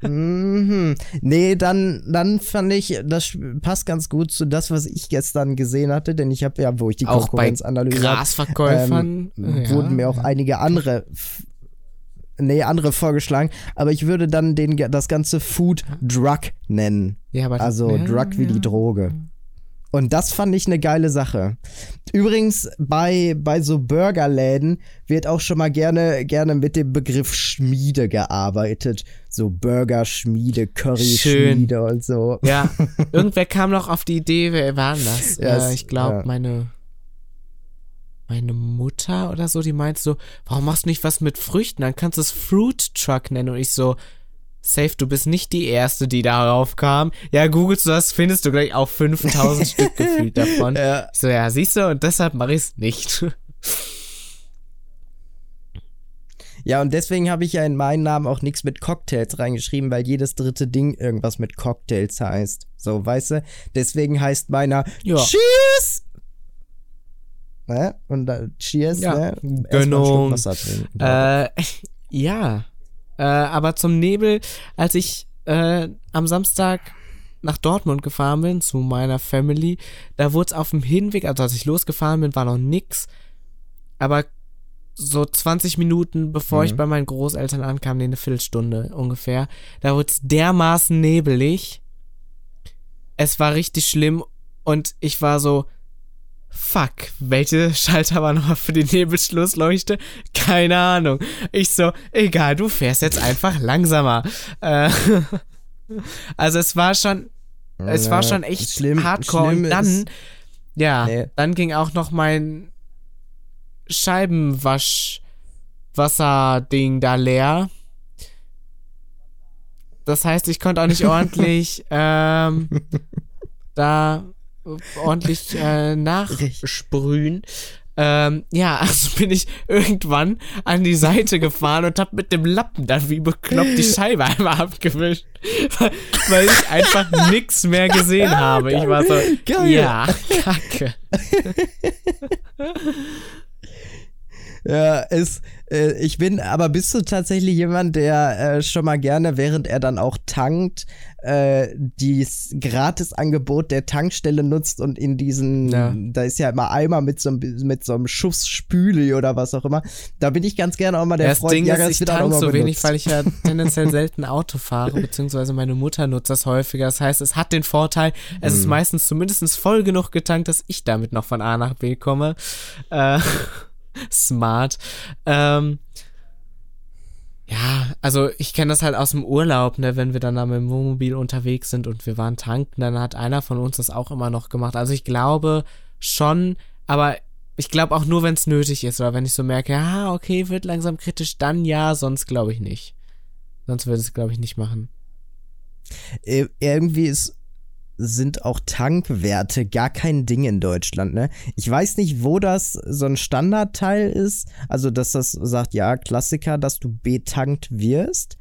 Mhm. Nee, dann, dann fand ich, das passt ganz gut zu das, was ich gestern gesehen hatte, denn ich habe ja, wo ich die Konkurrenz analysiert habe, ähm, ja. wurden mir auch einige andere, nee, andere vorgeschlagen, aber ich würde dann den, das ganze Food Drug nennen. ja, aber Also ja, Drug wie ja. die Droge. Und das fand ich eine geile Sache. Übrigens, bei, bei so Burgerläden wird auch schon mal gerne, gerne mit dem Begriff Schmiede gearbeitet. So Burgerschmiede, Curry-Schmiede und so. Ja, irgendwer kam noch auf die Idee, wer war das? Ja, äh, ich glaube, ja. meine meine Mutter oder so, die meint so, warum machst du nicht was mit Früchten? Dann kannst du es Fruit Truck nennen. Und ich so, safe, du bist nicht die Erste, die darauf kam. Ja, googelst du das, findest du gleich auch 5000 Stück gefühlt davon. Ja. Ich so, ja, siehst du, und deshalb mache ich es nicht. Ja, und deswegen habe ich ja in meinen Namen auch nichts mit Cocktails reingeschrieben, weil jedes dritte Ding irgendwas mit Cocktails heißt. So, weißt du? Deswegen heißt meiner Ja. Cheers! Ne? Und da, Cheers, Ja. ne? Gönnung. Schluck Wasser trinken. Äh, ja. Äh, aber zum Nebel, als ich äh, am Samstag nach Dortmund gefahren bin, zu meiner Family, da wurde es auf dem Hinweg, also als ich losgefahren bin, war noch nix. Aber so 20 Minuten bevor Mhm. ich bei meinen Großeltern ankam, nee, eine Viertelstunde ungefähr, da wurde es dermaßen nebelig. Es war richtig schlimm und ich war so, fuck, welche Schalter war nochmal für die Nebelschlussleuchte? Keine Ahnung. Ich so, egal, du fährst jetzt einfach langsamer. Äh, also es war schon, es war schon echt schlimm- hardcore. schlimm und dann, ja, Nee. dann ging auch noch mein Scheibenwaschwasser-Ding da leer. Das heißt, ich konnte auch nicht ordentlich ähm, da ordentlich äh, nachsprühen. Ähm, ja, also bin ich irgendwann an die Seite gefahren und hab mit dem Lappen dann wie bekloppt die Scheibe einmal abgewischt, weil, weil ich einfach nix mehr gesehen habe. Ich war so, Geil. ja, kacke. Ja, ist, äh, ich bin, aber bist du tatsächlich jemand, der äh, schon mal gerne, während er dann auch tankt, äh, dieses Gratisangebot der Tankstelle nutzt und in diesen, Ja. da ist ja immer Eimer mit so, einem- mit so einem Schuss Spüli oder was auch immer. Da bin ich ganz gerne auch mal der das Freund, Ding ja, ist, das ich tank so wenig, benutzt. weil ich ja tendenziell selten Auto fahre, beziehungsweise meine Mutter nutzt das häufiger. Das heißt, es hat den Vorteil, es Mhm. ist meistens zumindest voll genug getankt, dass ich damit noch von A nach B komme. Äh, smart. Ähm, ja, also ich kenne das halt aus dem Urlaub, ne, wenn wir dann da mit dem Wohnmobil unterwegs sind und wir waren tanken, dann hat einer von uns das auch immer noch gemacht. Also ich glaube schon, aber ich glaube auch nur, wenn es nötig ist oder wenn ich so merke, ja, okay, wird langsam kritisch, dann ja, sonst glaube ich nicht. Sonst würde es, glaube ich, nicht machen. Äh, irgendwie ist, sind auch Tankwerte gar kein Ding in Deutschland, ne? Ich weiß nicht, wo das so ein Standardteil ist. Also, dass das sagt, ja, Klassiker, dass du betankt wirst.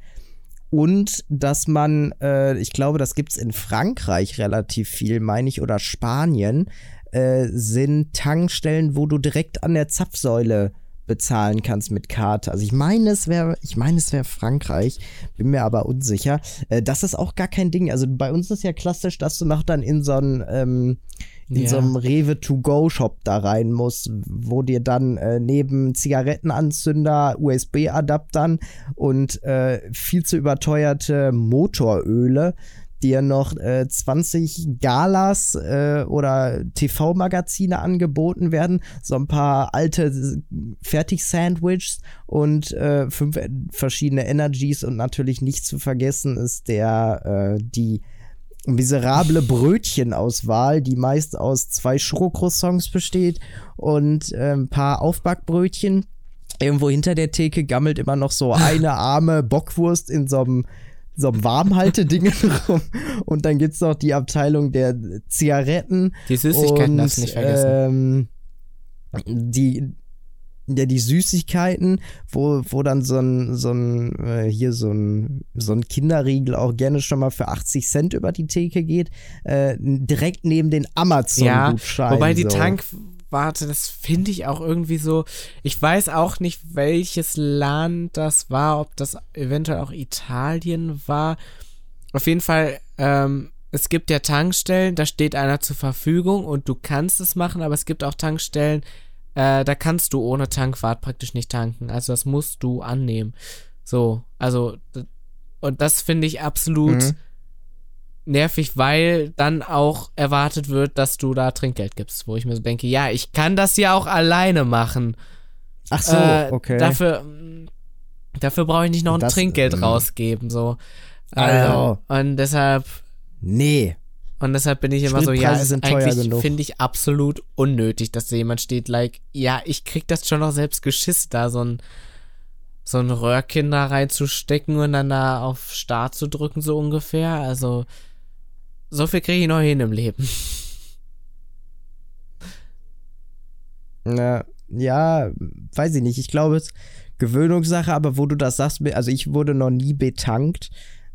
Und dass man, äh, ich glaube, das gibt's in Frankreich relativ viel, meine ich, oder Spanien, äh, sind Tankstellen, wo du direkt an der Zapfsäule bezahlen kannst mit Karte. Also ich meine, es wäre, ich meine, es wäre Frankreich, bin mir aber unsicher. Äh, das ist auch gar kein Ding. Also bei uns ist ja klassisch, dass du noch dann in so einen ähm, in Ja. so einem Rewe To-Go-Shop da rein musst, wo dir dann äh, neben Zigarettenanzünder, USB-Adaptern und äh, viel zu überteuerte Motoröle dir noch äh, 20 Galas äh, oder TV-Magazine angeboten werden, so ein paar alte Fertig-Sandwiches und äh, fünf verschiedene Energies und natürlich nicht zu vergessen ist der äh, die miserable Brötchenauswahl, die meist aus zwei Schokocroissants besteht und äh, ein paar Aufbackbrötchen. Irgendwo hinter der Theke gammelt immer noch so eine arme Bockwurst in so einem so einem Warmhalteding rum. Und dann gibt's noch die Abteilung der Zigaretten. Die Süßigkeiten und, darfst du nicht vergessen. Ähm, die, ja, die Süßigkeiten, wo, wo dann so ein, so ein, äh, hier so ein, so ein Kinderriegel auch gerne schon mal für 80 Cent über die Theke geht, äh, direkt neben den ja, Amazon-Gutscheinen. wobei die so. Tankwarte, das finde ich auch irgendwie so. Ich weiß auch nicht, welches Land das war, ob das eventuell auch Italien war. Auf jeden Fall, ähm, es gibt ja Tankstellen, da steht einer zur Verfügung und du kannst es machen, aber es gibt auch Tankstellen, äh, da kannst du ohne Tankwart praktisch nicht tanken. Also das musst du annehmen. So, also, und das finde ich absolut Mhm. Nervig, weil dann auch erwartet wird, dass du da Trinkgeld gibst, wo ich mir so denke, ja, ich kann das ja auch alleine machen. Ach so, Äh, okay. Dafür, dafür brauche ich nicht noch ein Das, Trinkgeld ähm, rausgeben, so. Also. Äh, und deshalb, nee. und deshalb bin ich immer so, ja, sind eigentlich finde ich absolut unnötig, dass da jemand steht, like, ja, ich krieg das schon noch selbst geschissen, da so ein so ein Röhrchen da reinzustecken und dann da auf Start zu drücken, so ungefähr. Also, so viel kriege ich noch hin im Leben. Na, ja, weiß ich nicht. Ich glaube, es ist Gewöhnungssache, aber wo du das sagst, also ich wurde noch nie betankt.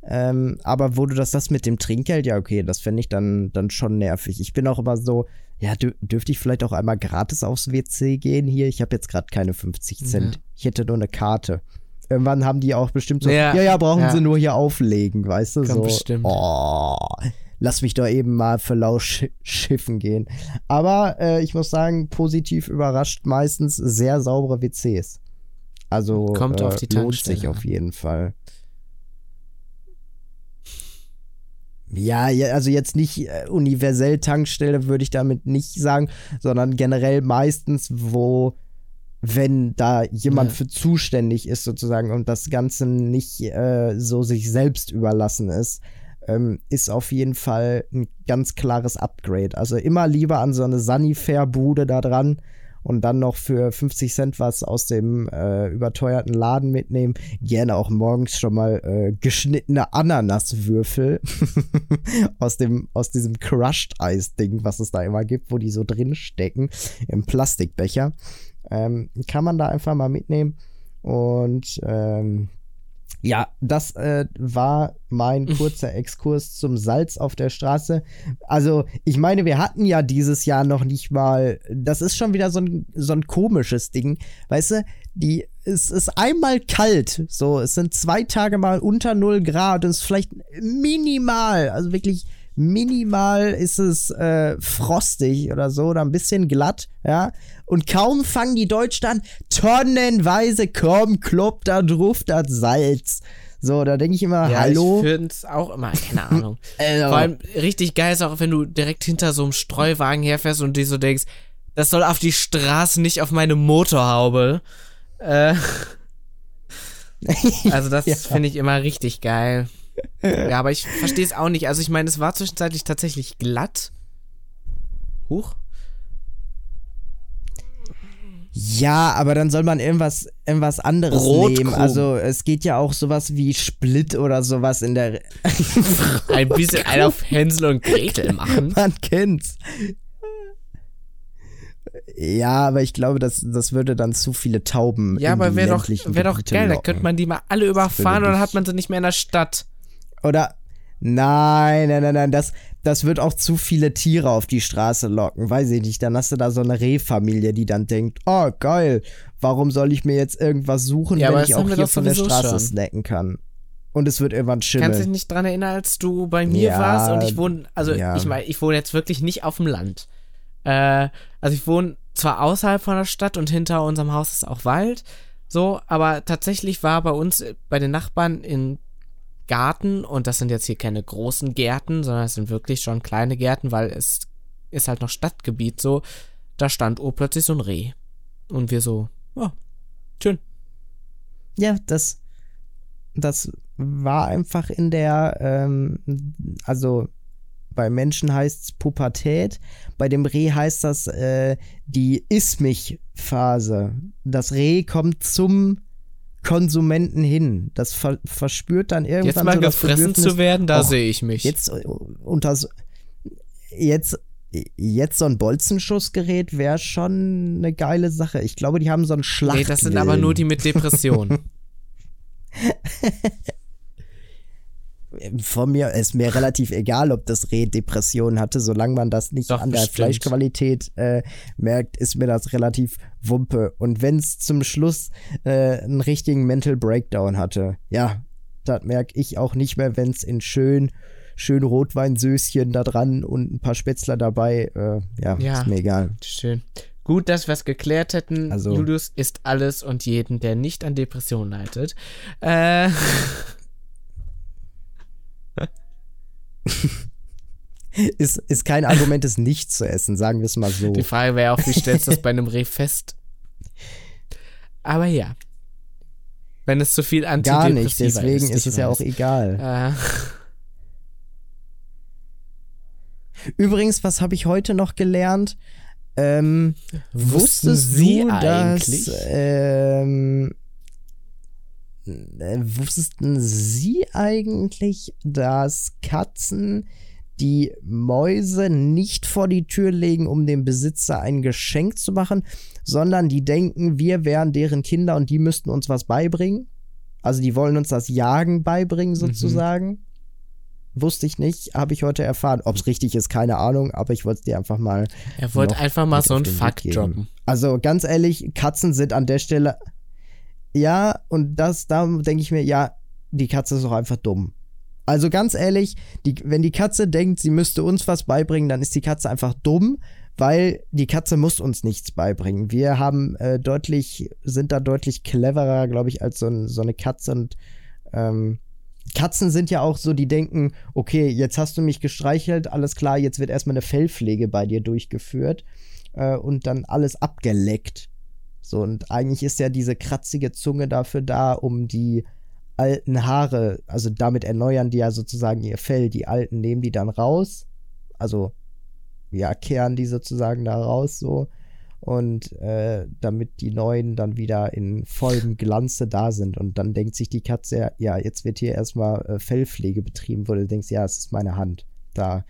Ähm, aber wo du das sagst mit dem Trinkgeld, ja, okay, das fände ich dann, dann schon nervig. Ich bin auch immer so, ja, dür dürfte ich vielleicht auch einmal gratis aufs WC gehen hier? Ich habe jetzt gerade keine 50 Cent. Ja. Ich hätte nur eine Karte. Irgendwann haben die auch bestimmt so, Ja, ja, ja, brauchen ja. sie nur hier auflegen, weißt du? Kommt so, bestimmt. oh, lass mich doch eben mal für lau sch schiffen gehen. Aber äh, ich muss sagen, positiv überrascht meistens sehr saubere WCs. Also Kommt äh, auf die lohnt sich auf jeden Fall. Ja, ja, also jetzt nicht äh, universell Tankstelle, würde ich damit nicht sagen, sondern generell meistens, wo, wenn da jemand Ja. für zuständig ist, sozusagen, und das Ganze nicht äh, so sich selbst überlassen ist, ähm, ist auf jeden Fall ein ganz klares Upgrade. Also immer lieber an so eine Sanifair-Bude da dran und dann noch für 50 Cent was aus dem äh, überteuerten Laden mitnehmen. Gerne auch morgens schon mal äh, geschnittene Ananaswürfel aus, dem, aus diesem Crushed-Eis-Ding, was es da immer gibt, wo die so drin stecken, im Plastikbecher. Ähm, kann man da einfach mal mitnehmen. Und ähm, ja, das äh, war mein kurzer Exkurs zum Salz auf der Straße. Also, ich meine, wir hatten ja dieses Jahr noch nicht mal, das ist schon wieder so ein, so ein komisches Ding. Weißt du, die, es ist einmal kalt, so, es sind zwei Tage mal unter 0 Grad und es ist vielleicht minimal, also wirklich minimal ist es äh, frostig oder so oder ein bisschen glatt, ja. Und kaum fangen die Deutschen an, tonnenweise komm, klopp da drauf das Salz. So, da denke ich immer, hallo. Ich finde es auch immer, keine Ahnung. Also, Vor allem richtig geil ist auch, wenn du direkt hinter so einem Streuwagen herfährst und dir so denkst, das soll auf die Straße, nicht auf meine Motorhaube. Äh, also das Ja. finde ich immer richtig geil. Ja, aber ich verstehe es auch nicht. Also ich meine, es war zwischenzeitlich tatsächlich glatt. Huch. Ja, aber dann soll man irgendwas, irgendwas anderes Brotkrumen. nehmen. Also es geht ja auch sowas wie Split oder sowas in der. Ein bisschen ein auf Hänsel und Gretel machen. man kennt's. Ja, aber ich glaube, das, das würde dann zu viele Tauben. Ja, aber wäre doch, wär doch geil. Da könnte man die mal alle überfahren und dann hat man sie nicht mehr in der Stadt. Oder, Nein, nein, nein, nein, das, das wird auch zu viele Tiere auf die Straße locken, weiß ich nicht. Dann hast du da so eine Rehfamilie, die dann denkt, oh geil, warum soll ich mir jetzt irgendwas suchen, Ja, wenn ich auch hier von der Straße schon. snacken kann. Und es wird irgendwann Kannst du dich schimmeln. nicht dran erinnern, als du bei mir Ja, warst und ich wohne, also ja. ich meine, ich wohne jetzt wirklich nicht auf dem Land. Äh, also ich wohne zwar außerhalb von der Stadt und hinter unserem Haus ist auch Wald, so, aber tatsächlich war bei uns, äh, bei den Nachbarn in Garten, und das sind jetzt hier keine großen Gärten, sondern es sind wirklich schon kleine Gärten, weil es ist halt noch Stadtgebiet so, da stand urplötzlich so ein Reh. Und wir so, ja, schön. Ja, das, das war einfach in der, ähm, also bei Menschen heißt es Pubertät, bei dem Reh heißt das äh, die Iss-mich-Phase. Das Reh kommt zum Konsumenten hin. Das ver verspürt dann irgendwann Jetzt mal so gefressen zu werden, da Och, sehe ich mich. Jetzt äh, unter so- jetzt jetzt so ein Bolzenschussgerät wäre schon eine geile Sache. Ich glaube, die haben so einen Schlacht. Nee, das sind aber nur die mit Depressionen. Von mir ist mir relativ egal, ob das Reh Depressionen hatte, solange man das nicht Doch, an der bestimmt. Fleischqualität äh, merkt, ist mir das relativ wumpe. Und wenn es zum Schluss äh, einen richtigen Mental Breakdown hatte, ja, das merke ich auch nicht mehr, wenn es in schön schön Rotweinsößchen da dran und ein paar Spätzler dabei, äh, ja, Ja. ist mir egal. Schön. Gut, dass wir es geklärt hätten. Also- Julius ist alles und jeden, der nicht an Depressionen leidet. Äh, Ist, ist kein Argument, es nicht zu essen, sagen wir es mal so. die Frage wäre auch, wie stellst du das bei einem Reh fest? Aber ja. Wenn es zu viel Gar Antidepressiva nicht, deswegen ist ich es ja auch weiß. egal. Äh, Übrigens, was habe ich heute noch gelernt? Ähm, Wussten wusstest Sie du, eigentlich? dass ähm, äh, wussten Sie eigentlich, dass Katzen die Mäuse nicht vor die Tür legen, um dem Besitzer ein Geschenk zu machen, sondern die denken, wir wären deren Kinder und die müssten uns was beibringen? Also die wollen uns das Jagen beibringen Mhm. sozusagen. Wusste ich nicht, habe ich heute erfahren. Ob es richtig ist, keine Ahnung, aber ich wollte es dir einfach mal er wollte einfach mal so einen Fakt geben. droppen. Also ganz ehrlich, Katzen sind an der Stelle. Ja, und das, da denke ich mir, ja, die Katze ist doch einfach dumm. Also ganz ehrlich, die, wenn die Katze denkt, sie müsste uns was beibringen, dann ist die Katze einfach dumm, weil die Katze muss uns nichts beibringen. Wir haben äh, deutlich, sind da deutlich cleverer, glaube ich, als so, ein, so eine Katze und ähm, Katzen sind ja auch so, die denken, okay, jetzt hast du mich gestreichelt, alles klar, jetzt wird erstmal eine Fellpflege bei dir durchgeführt äh, und dann alles abgeleckt. So, und eigentlich ist ja diese kratzige Zunge dafür da, um die alten Haare, also damit erneuern die ja sozusagen ihr Fell. Die alten nehmen die dann raus, also ja, kehren die sozusagen da raus so. Und äh, damit die neuen dann wieder in vollem Glanze da sind. Und dann denkt sich die Katze, ja, jetzt wird hier erstmal äh, Fellpflege betrieben, wo du denkst, ja, es ist meine Hand. Da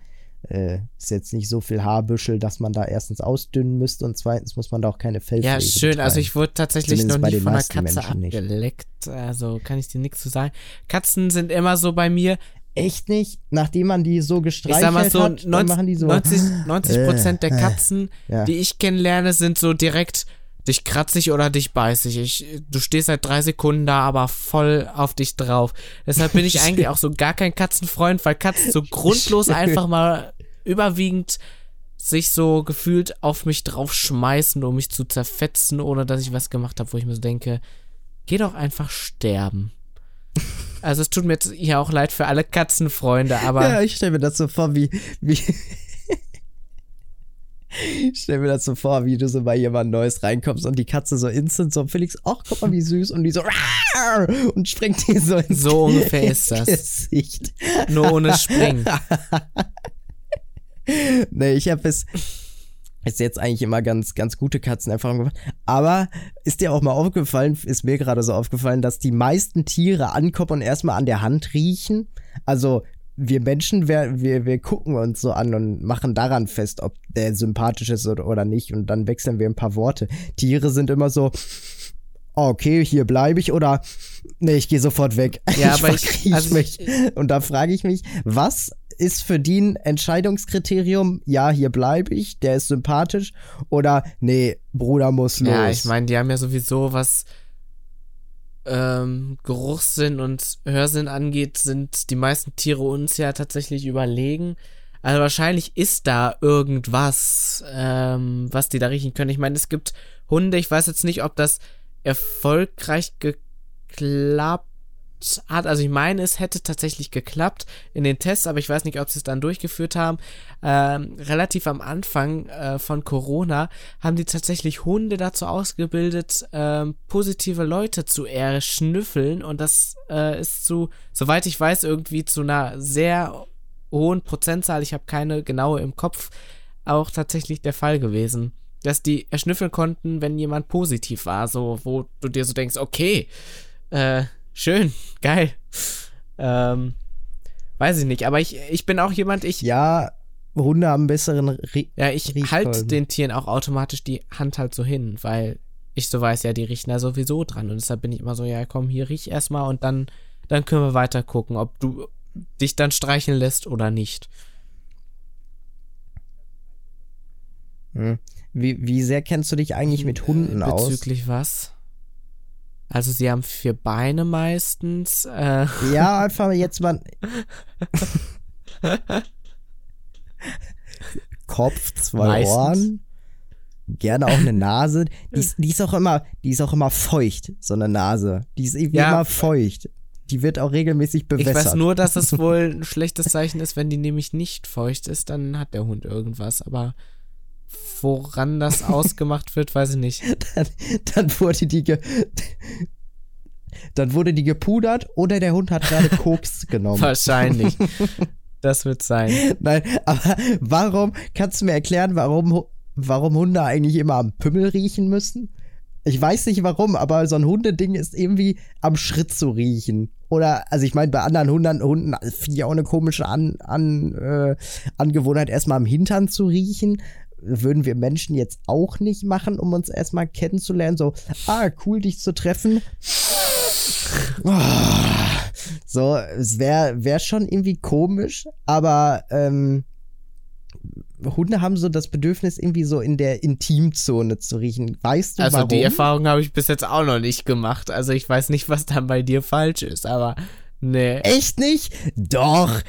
äh, ist jetzt nicht so viel Haarbüschel, dass man da erstens ausdünnen müsste und zweitens muss man da auch keine Fellpflege Ja, schön. Also betreiben. ich wurde tatsächlich Zumindest noch nie von einer Katze Menschen nicht. abgeleckt. Also kann ich dir nichts zu sagen. Katzen sind immer so bei mir. Echt nicht? Nachdem man die so Ich gestreichelt sag mal so, hat, dann 90, machen die so. 90, 90 Prozent der Äh, äh. Katzen, Ja. die ich kennenlerne, sind so direkt dich kratzig oder dich beißig. Ich, du stehst seit drei Sekunden da, aber voll auf dich drauf. Deshalb bin ich eigentlich auch so gar kein Katzenfreund, weil Katzen so grundlos einfach mal überwiegend sich so gefühlt auf mich draufschmeißen, um mich zu zerfetzen, ohne dass ich was gemacht habe, wo ich mir so denke, geh doch einfach sterben. Also es tut mir jetzt hier auch leid für alle Katzenfreunde, aber Ja, ich stelle mir das so vor, wie. wie ich stelle mir das so vor, wie du so bei jemand Neues reinkommst und die Katze so instant so, Felix, ach, guck mal, wie süß. Und die so, und springt dir so ins So ungefähr ist das. Gesicht. nur ohne Springen. Nee, ich habe es ist jetzt eigentlich immer ganz, ganz gute Katzenerfahrungen gemacht. Aber ist dir auch mal aufgefallen, ist mir gerade so aufgefallen, dass die meisten Tiere ankommen und erstmal an der Hand riechen. Also wir Menschen, wir, wir, wir gucken uns so an und machen daran fest, ob der sympathisch ist oder, oder nicht. Und dann wechseln wir ein paar Worte. Tiere sind immer so, okay, hier bleibe ich oder nee, ich gehe sofort weg. Ja, aber ich, also mich. Und da frage ich mich, was ist für die ein Entscheidungskriterium, ja, hier bleibe ich, der ist sympathisch oder nee, Bruder muss los. Ja, ich meine, die haben ja sowieso was ähm, Geruchssinn und Hörsinn angeht, sind die meisten Tiere uns ja tatsächlich überlegen. Also wahrscheinlich ist da irgendwas, ähm, was die da riechen können. Ich meine, es gibt Hunde, ich weiß jetzt nicht, ob das erfolgreich geklappt hat. Also ich meine, es hätte tatsächlich geklappt in den Tests, aber ich weiß nicht, ob sie es dann durchgeführt haben. Ähm, relativ am Anfang äh, von Corona haben die tatsächlich Hunde dazu ausgebildet, ähm, positive Leute zu erschnüffeln und das äh, ist zu, soweit ich weiß, irgendwie zu einer sehr hohen Prozentzahl, ich habe keine genaue im Kopf, auch tatsächlich der Fall gewesen. Dass die erschnüffeln konnten, wenn jemand positiv war, so, wo du dir so denkst, okay, äh, schön, geil. Ähm, weiß ich nicht, aber ich, ich bin auch jemand, ich. Ja, Hunde haben besseren Rie Ja, ich halte den Tieren auch automatisch die Hand halt so hin, weil ich so weiß, ja, die riechen da sowieso dran. Und deshalb bin ich immer so, ja, komm, hier riech erstmal und dann, dann können wir weiter gucken, ob du dich dann streicheln lässt oder nicht. Hm. Wie, wie sehr kennst du dich eigentlich mit Hunden Bezüglich aus? Bezüglich was? Also sie haben vier Beine meistens. Äh. Ja, einfach jetzt mal. Kopf, zwei meistens. Ohren. Gerne auch eine Nase. Die ist, die ist, auch immer, die ist auch immer feucht, so eine Nase. Die ist irgendwie ja. immer feucht. Die wird auch regelmäßig bewässert. Ich weiß nur, dass es wohl ein schlechtes Zeichen ist, wenn die nämlich nicht feucht ist, dann hat der Hund irgendwas. Aber woran das ausgemacht wird, weiß ich nicht. Dann, dann wurde die ge dann wurde die gepudert oder der Hund hat gerade Koks genommen. Wahrscheinlich. Das wird sein. Nein, aber warum, kannst du mir erklären, warum, warum Hunde eigentlich immer am Pümmel riechen müssen? Ich weiß nicht warum, aber so ein Hundeding ist irgendwie am Schritt zu riechen. Oder, also ich meine, bei anderen Hunden, Hunden finde ich auch eine komische An, An, äh, Angewohnheit, erstmal am Hintern zu riechen würden wir Menschen jetzt auch nicht machen, um uns erstmal kennenzulernen. So, ah, cool, dich zu treffen. so, es wäre wär schon irgendwie komisch, aber ähm, Hunde haben so das Bedürfnis, irgendwie so in der Intimzone zu riechen. Weißt du also warum? Also die Erfahrung habe ich bis jetzt auch noch nicht gemacht. Also ich weiß nicht, was dann bei dir falsch ist, aber nee. Echt nicht? Doch.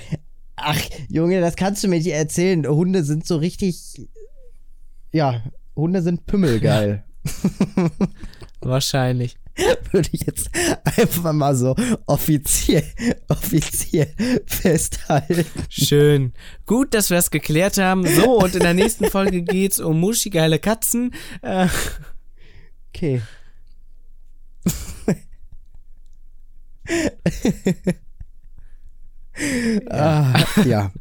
Ach, Junge, das kannst du mir nicht erzählen. Hunde sind so richtig ja, Hunde sind pümmelgeil. Wahrscheinlich. Würde ich jetzt einfach mal so offiziell, offiziell festhalten. Schön. Gut, dass wir es geklärt haben. So, und in der nächsten Folge geht's um muschigeile Katzen. Äh. Okay. ja. Ah, ja.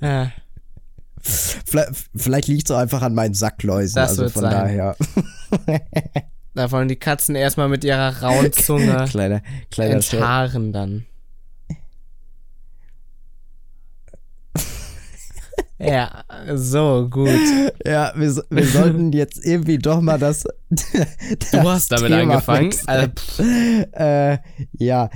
ja. Vielleicht, vielleicht liegt es auch einfach an meinen Sackläusen. Das also von sein. daher. Da wollen die Katzen erstmal mit ihrer rauen Zunge kleiner, kleiner enthaaren dann. Ja, so, gut. Ja, wir, wir sollten jetzt irgendwie doch mal das. das du hast damit Thema angefangen. Also, äh, ja,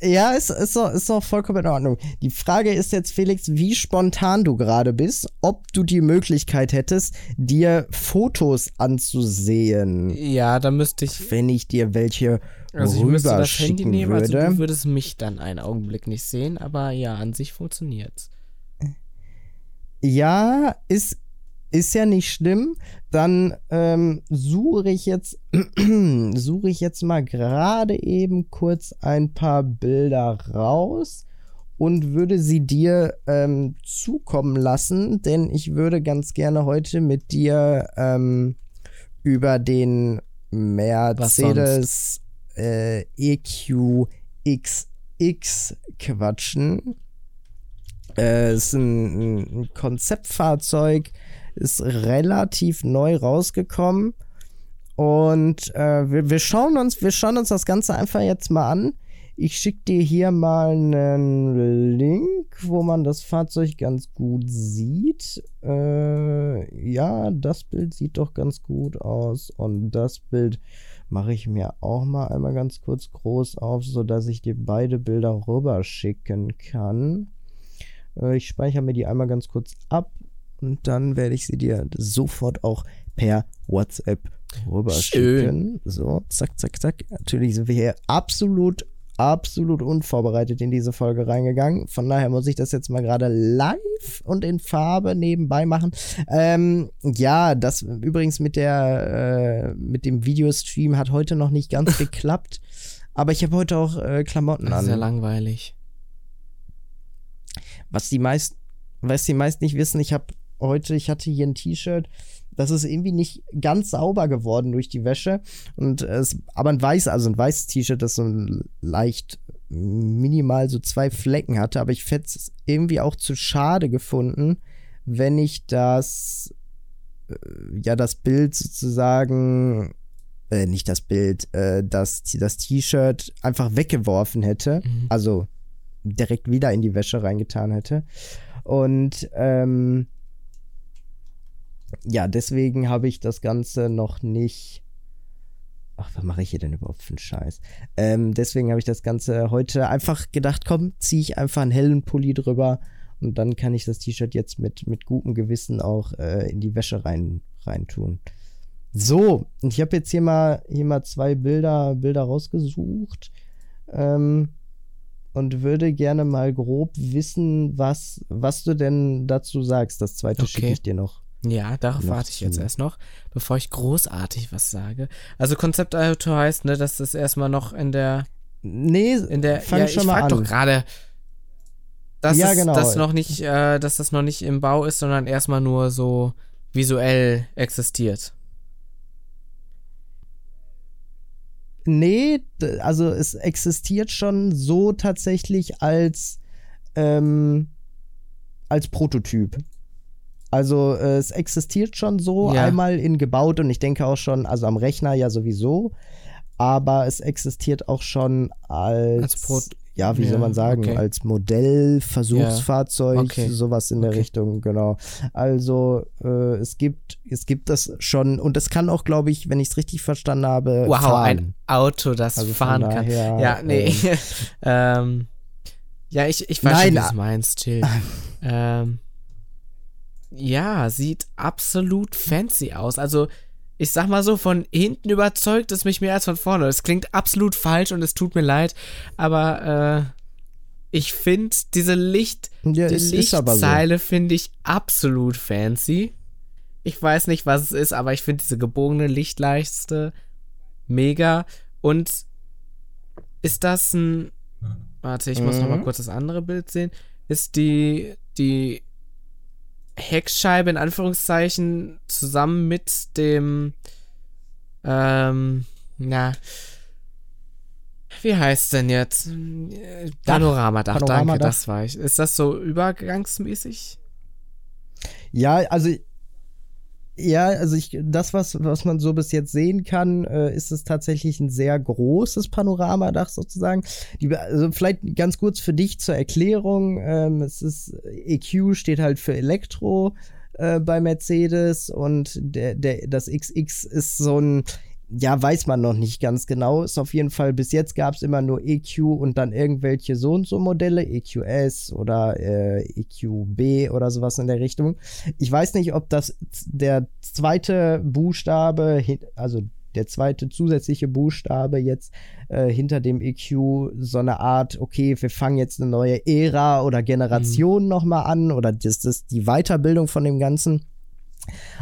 ja, ist, ist, doch, ist doch vollkommen in Ordnung. Die Frage ist jetzt, Felix, wie spontan du gerade bist, ob du die Möglichkeit hättest, dir Fotos anzusehen. Ja, da müsste ich. Wenn ich dir welche also ich müsste das Handy nehmen, würde. also du würdest mich dann einen Augenblick nicht sehen, aber ja, an sich funktioniert's. Ja, ist ist ja nicht schlimm. Dann ähm, suche ich jetzt, suche ich jetzt mal gerade eben kurz ein paar Bilder raus und würde sie dir ähm, zukommen lassen, denn ich würde ganz gerne heute mit dir ähm, über den Mercedes äh, EQXX quatschen. Äh, ist ein, ein Konzeptfahrzeug, ist relativ neu rausgekommen. Und äh, wir, wir, schauen uns, wir schauen uns das Ganze einfach jetzt mal an. Ich schicke dir hier mal einen Link, wo man das Fahrzeug ganz gut sieht. Äh, ja, das Bild sieht doch ganz gut aus. Und das Bild mache ich mir auch mal einmal ganz kurz groß auf, sodass ich dir beide Bilder rüber schicken kann. Äh, ich speichere mir die einmal ganz kurz ab und dann werde ich sie dir sofort auch per WhatsApp rüberschicken. So, zack, zack, zack. Natürlich sind wir hier absolut absolut unvorbereitet in diese Folge reingegangen. Von daher muss ich das jetzt mal gerade live und in Farbe nebenbei machen. Ähm, ja, das übrigens mit der äh, mit dem Videostream hat heute noch nicht ganz geklappt. Aber ich habe heute auch äh, Klamotten Das an. ja langweilig. Was die meisten, was die meisten nicht wissen, ich habe heute, ich hatte hier ein T-Shirt, das ist irgendwie nicht ganz sauber geworden durch die Wäsche. Und es, aber ein weiß, also ein weißes T-Shirt, das so ein leicht minimal so zwei Flecken hatte, aber ich hätte es irgendwie auch zu schade gefunden, wenn ich das, äh, ja, das Bild sozusagen, äh, nicht das Bild, äh, das, das T-Shirt einfach weggeworfen hätte. Mhm. Also direkt wieder in die Wäsche reingetan hätte. Und ähm, ja, deswegen habe ich das Ganze noch nicht. Ach, was mache ich hier denn überhaupt für einen Scheiß? Ähm, deswegen habe ich das Ganze heute einfach gedacht, komm, ziehe ich einfach einen hellen Pulli drüber und dann kann ich das T-Shirt jetzt mit, mit gutem Gewissen auch äh, in die Wäsche rein, rein tun. So, und ich habe jetzt hier mal, hier mal zwei Bilder, Bilder rausgesucht ähm, und würde gerne mal grob wissen, was, was du denn dazu sagst. Das zweite Okay. schicke ich dir noch. Ja, darauf Noch warte ich jetzt erst noch, bevor ich großartig was sage. Also Konzeptauto heißt, ne, dass das erstmal noch in der Nee, in der fang ja, schon ich mal frag an. doch gerade, dass Ja, es, genau. das noch nicht, äh, dass das noch nicht im Bau ist, sondern erstmal nur so visuell existiert. Nee, also es existiert schon so tatsächlich als, ähm, als Prototyp. Also äh, es existiert schon so Ja. einmal in gebaut und ich denke auch schon, also am Rechner ja sowieso, aber es existiert auch schon als, Als ja, wie Ja, soll man sagen, okay. als Modell, Versuchsfahrzeug, Okay. sowas in der Okay. Richtung, genau. Also äh, es gibt, es gibt das schon und es kann auch, glaube ich, wenn ich es richtig verstanden habe, Wow, fahren. ein Auto, das Also fahren kann. daher, Ja, nee. ähm, ähm, ja, ich, ich weiß Nein, schon, ah. du meinst, chill. ähm, ja, sieht absolut fancy aus. Also, ich sag mal so, von hinten überzeugt es mich mehr als von vorne. Es klingt absolut falsch und es tut mir leid, aber äh, ich finde diese Licht, Ja, die aber so. Lichtzeile finde ich absolut fancy. Ich weiß nicht, was es ist, aber ich finde diese gebogene Lichtleiste mega. Und ist das ein. Warte, ich muss noch mal Mhm. kurz das andere Bild sehen. Ist die, die Heckscheibe in Anführungszeichen zusammen mit dem. Ähm, na. Wie heißt denn jetzt? Äh, Panoramadach, danke, Panoramadach. das war ich. Ist das so übergangsmäßig? Ja, also ja, also ich, das, was, was man so bis jetzt sehen kann, äh, ist es tatsächlich ein sehr großes Panoramadach sozusagen. Die, also vielleicht ganz kurz für dich zur Erklärung. Ähm, es ist EQ steht halt für Elektro äh, bei Mercedes und der, der, das XX ist so ein ja, weiß man noch nicht ganz genau. Ist auf jeden Fall, bis jetzt gab es immer nur EQ und dann irgendwelche so und so Modelle, EQS oder äh, EQB oder sowas in der Richtung. Ich weiß nicht, ob das der zweite Buchstabe, also der zweite zusätzliche Buchstabe jetzt äh, hinter dem EQ so eine Art, okay, wir fangen jetzt eine neue Ära oder Generation Mhm. nochmal an oder das ist die Weiterbildung von dem Ganzen.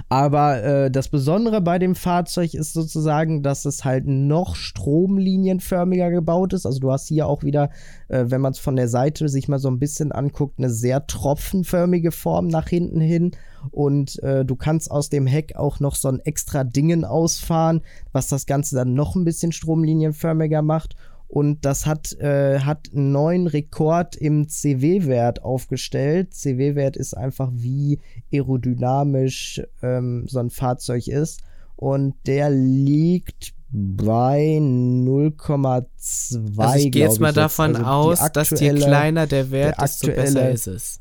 Aber äh, das Besondere bei dem Fahrzeug ist sozusagen, dass es halt noch stromlinienförmiger gebaut ist. Also du hast hier auch wieder, äh, wenn man es von der Seite sich mal so ein bisschen anguckt, eine sehr tropfenförmige Form nach hinten hin. Und äh, du kannst aus dem Heck auch noch so ein extra Dingen ausfahren, was das Ganze dann noch ein bisschen stromlinienförmiger macht. Und das hat, äh, hat einen neuen Rekord im CW-Wert aufgestellt. CW-Wert ist einfach, wie aerodynamisch ähm, so ein Fahrzeug ist. Und der liegt bei 0,2. Also ich gehe jetzt mal davon Also aus, dass je kleiner der Wert, der desto besser ist es.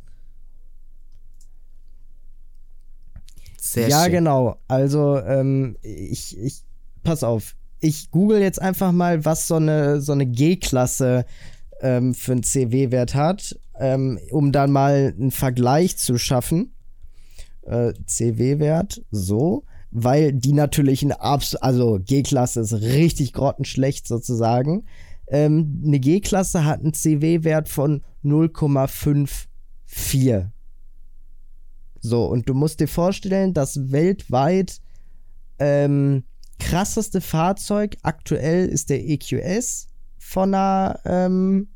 Sehr ja, schön. genau. Also, ähm, ich, ich, pass auf. Ich google jetzt einfach mal, was so eine, so eine G-Klasse ähm, für einen CW-Wert hat, ähm, um dann mal einen Vergleich zu schaffen. Äh, CW-Wert, so. Weil die natürlich ein Abs also G-Klasse ist richtig grottenschlecht sozusagen. Ähm, eine G-Klasse hat einen CW-Wert von 0,54. So, und du musst dir vorstellen, dass weltweit ähm, krasseste Fahrzeug aktuell ist der EQS von einer, ähm,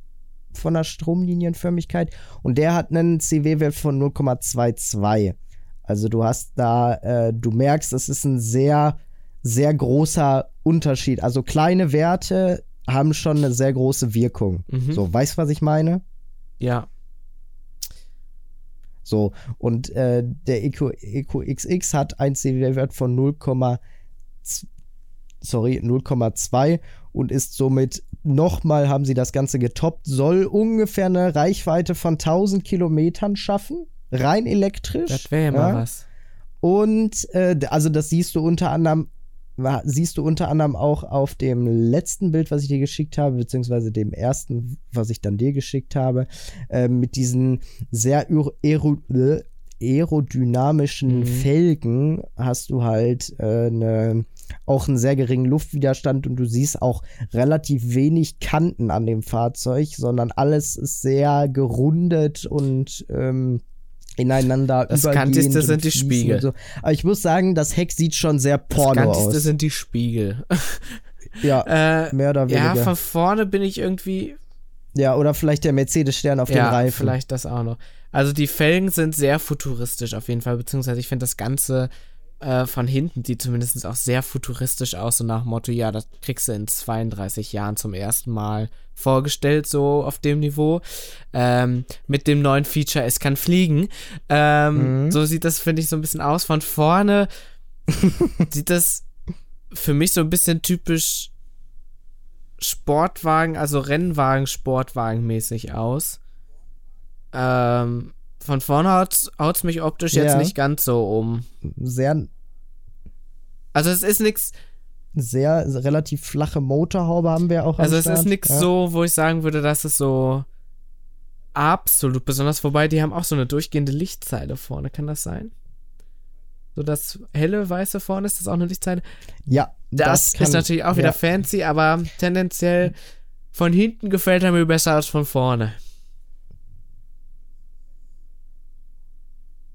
von einer Stromlinienförmigkeit und der hat einen CW-Wert von 0,22. Also du hast da, äh, du merkst, es ist ein sehr, sehr großer Unterschied. Also kleine Werte haben schon eine sehr große Wirkung. Mhm. So, weißt du, was ich meine? Ja. So, und äh, der Eco, Eco XX hat einen CW-Wert von 0, sorry, 0,2 und ist somit nochmal, haben sie das Ganze getoppt, soll ungefähr eine Reichweite von 1000 Kilometern schaffen, rein elektrisch. Das wäre ja mal was. Und äh, also das siehst du unter anderem siehst du unter anderem auch auf dem letzten Bild, was ich dir geschickt habe, beziehungsweise dem ersten, was ich dann dir geschickt habe, äh, mit diesen sehr aerodynamischen Mhm. Felgen hast du halt äh, eine, auch einen sehr geringen Luftwiderstand und du siehst auch relativ wenig Kanten an dem Fahrzeug, sondern alles ist sehr gerundet und ähm, ineinander Das übergehend Kantigste und sind die Spiegel. So. Aber ich muss sagen, das Heck sieht schon sehr Das porno Ganzeste aus. sind die Spiegel. ja, äh, mehr oder ja, weniger. von vorne bin ich irgendwie. Ja, oder vielleicht der Mercedes-Stern auf ja, den Reifen. vielleicht das auch noch. Also die Felgen sind sehr futuristisch auf jeden Fall, beziehungsweise ich finde das Ganze äh, von hinten sieht zumindest auch sehr futuristisch aus, so nach dem Motto, ja, das kriegst du in 32 Jahren zum ersten Mal vorgestellt, so auf dem Niveau. Ähm, mit dem neuen Feature, es kann fliegen. Ähm, Mhm. So sieht das, finde ich, so ein bisschen aus. Von vorne sieht das für mich so ein bisschen typisch Sportwagen, also Rennwagen, Sportwagen mäßig aus. Ähm, von vorne haut's, haut's mich optisch jetzt Ja. nicht ganz so um. Sehr, Also es ist nichts, sehr relativ flache Motorhaube haben wir auch also es Start. ist nichts ja. so, wo ich sagen würde, dass es so absolut besonders vorbei. Die haben auch so eine durchgehende Lichtzeile vorne, kann das sein? So das helle weiße vorne ist das auch eine Lichtzeile. Ja, Das, kann- ist natürlich auch wieder ja. fancy, aber tendenziell von hinten gefällt er mir besser als von vorne.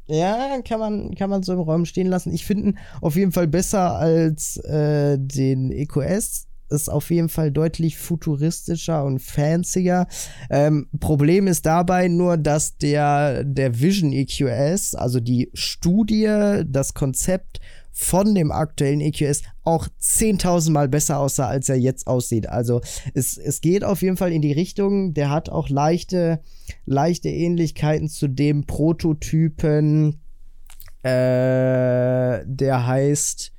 Ja, kann man, kann man so im Raum stehen lassen. Ich finde ihn auf jeden Fall besser als äh, den EQS. Ist auf jeden Fall deutlich futuristischer und fancier. Ähm, Problem ist dabei nur, dass der, der Vision EQS, also die Studie, das Konzept von dem aktuellen EQS auch 10.000 Mal besser aussah, als er jetzt aussieht. Also es, es geht auf jeden Fall in die Richtung. Der hat auch leichte, leichte Ähnlichkeiten zu dem Prototypen, äh, der heißt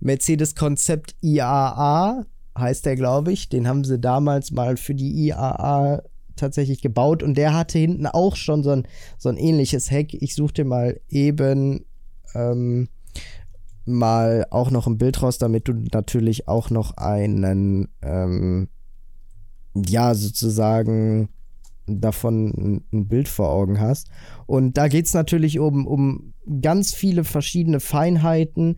Mercedes Konzept IAA, heißt der, glaube ich. Den haben sie damals mal für die IAA tatsächlich gebaut und der hatte hinten auch schon so ein, so ein ähnliches Heck. Ich suchte mal eben ähm, mal auch noch ein Bild raus, damit du natürlich auch noch einen, ähm, ja, sozusagen davon ein, Bild vor Augen hast. Und da geht es natürlich um, um ganz viele verschiedene Feinheiten,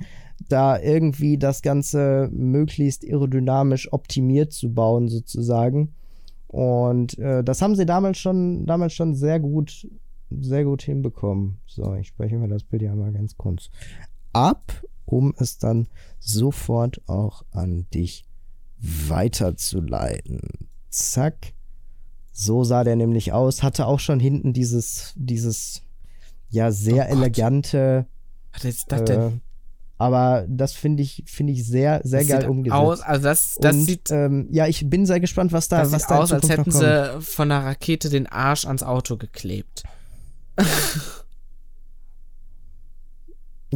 da irgendwie das Ganze möglichst aerodynamisch optimiert zu bauen, sozusagen. Und äh, das haben sie damals schon, damals schon sehr gut, sehr gut hinbekommen. So, ich spreche mir das Bild ja mal ganz kurz ab, um es dann sofort auch an dich weiterzuleiten. Zack. So sah der nämlich aus. Hatte auch schon hinten dieses, dieses, ja, sehr Oh elegante, Was ist das äh, denn? aber das finde ich, finde ich sehr, sehr Das geil sieht umgesetzt. Aus, also das, das Und, sieht, ähm, ja, ich bin sehr gespannt, was da, das was sieht da aus, als hätten sie von einer Rakete den Arsch ans Auto geklebt.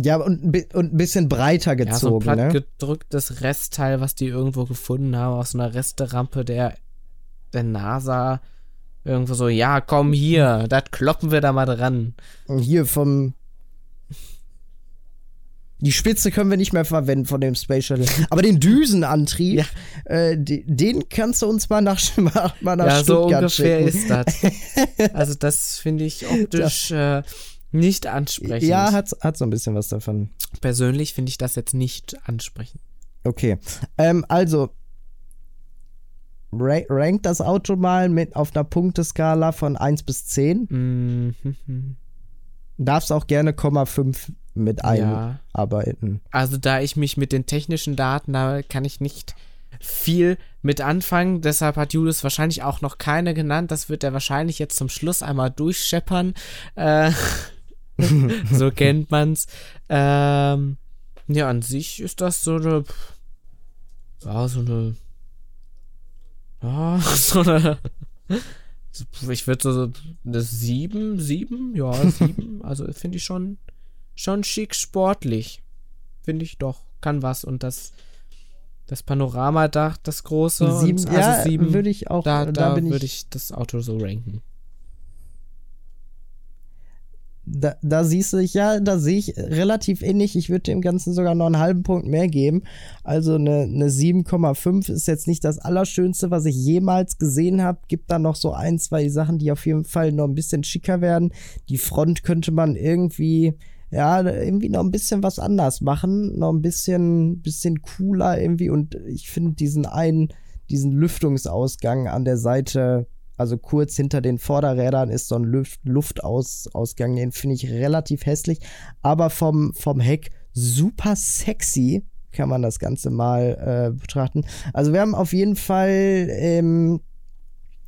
Ja, und, und ein bisschen breiter Ja, so ein gezogen, platt ne? gedrücktes Restteil, was die irgendwo gefunden haben, aus einer Resterampe der, der NASA. Irgendwo so, ja, komm hier, das kloppen wir da mal dran. Und Hier vom. Die Spitze können wir nicht mehr verwenden von dem Space Shuttle. Aber den Düsenantrieb, äh, de- den kannst du uns mal nach, mal nach ja, so Stuttgart ungefähr schicken. ist das. Also das finde ich optisch äh, nicht ansprechend. Ja, hat, hat so ein bisschen was davon. Persönlich finde ich das jetzt nicht ansprechend. Okay. Ähm, also, ra rank das Auto mal mit auf einer Punkteskala von 1 bis 10. Mhm. Darfst auch gerne Komma 5 mit Ja. einarbeiten. Also da ich mich mit den technischen Daten, da kann ich nicht viel mit anfangen. Deshalb hat Julius wahrscheinlich auch noch keine genannt. Das wird er wahrscheinlich jetzt zum Schluss einmal durchscheppern. Äh, so kennt man's. Ähm, ja, an sich ist das so eine, ja, so eine, ja, so eine, ich würde so eine 7, 7, ja, 7. also finde ich schon, schon schick sportlich. Finde ich doch. Kann was. Und das, das Panoramadach, das große. Sieben, und, ja, also sieben, würde ich auch, da, da, da, bin würde ich, ich das Auto so ranken. Da, da siehst du dich, ja, da sehe ich relativ ähnlich. Ich würde dem Ganzen sogar noch einen halben Punkt mehr geben. Also eine, eine 7,5 ist jetzt nicht das Allerschönste, was ich jemals gesehen habe. Gibt da noch so ein, zwei Sachen, die auf jeden Fall noch ein bisschen schicker werden. Die Front könnte man irgendwie, ja, irgendwie noch ein bisschen was anders machen. Noch ein bisschen, bisschen cooler irgendwie. Und ich finde diesen einen, diesen Lüftungsausgang an der Seite also kurz hinter den Vorderrädern ist so ein Luft Luftausgang, den finde ich relativ hässlich, aber vom, vom Heck super sexy kann man das Ganze mal äh, betrachten. Also wir haben auf jeden Fall, ähm,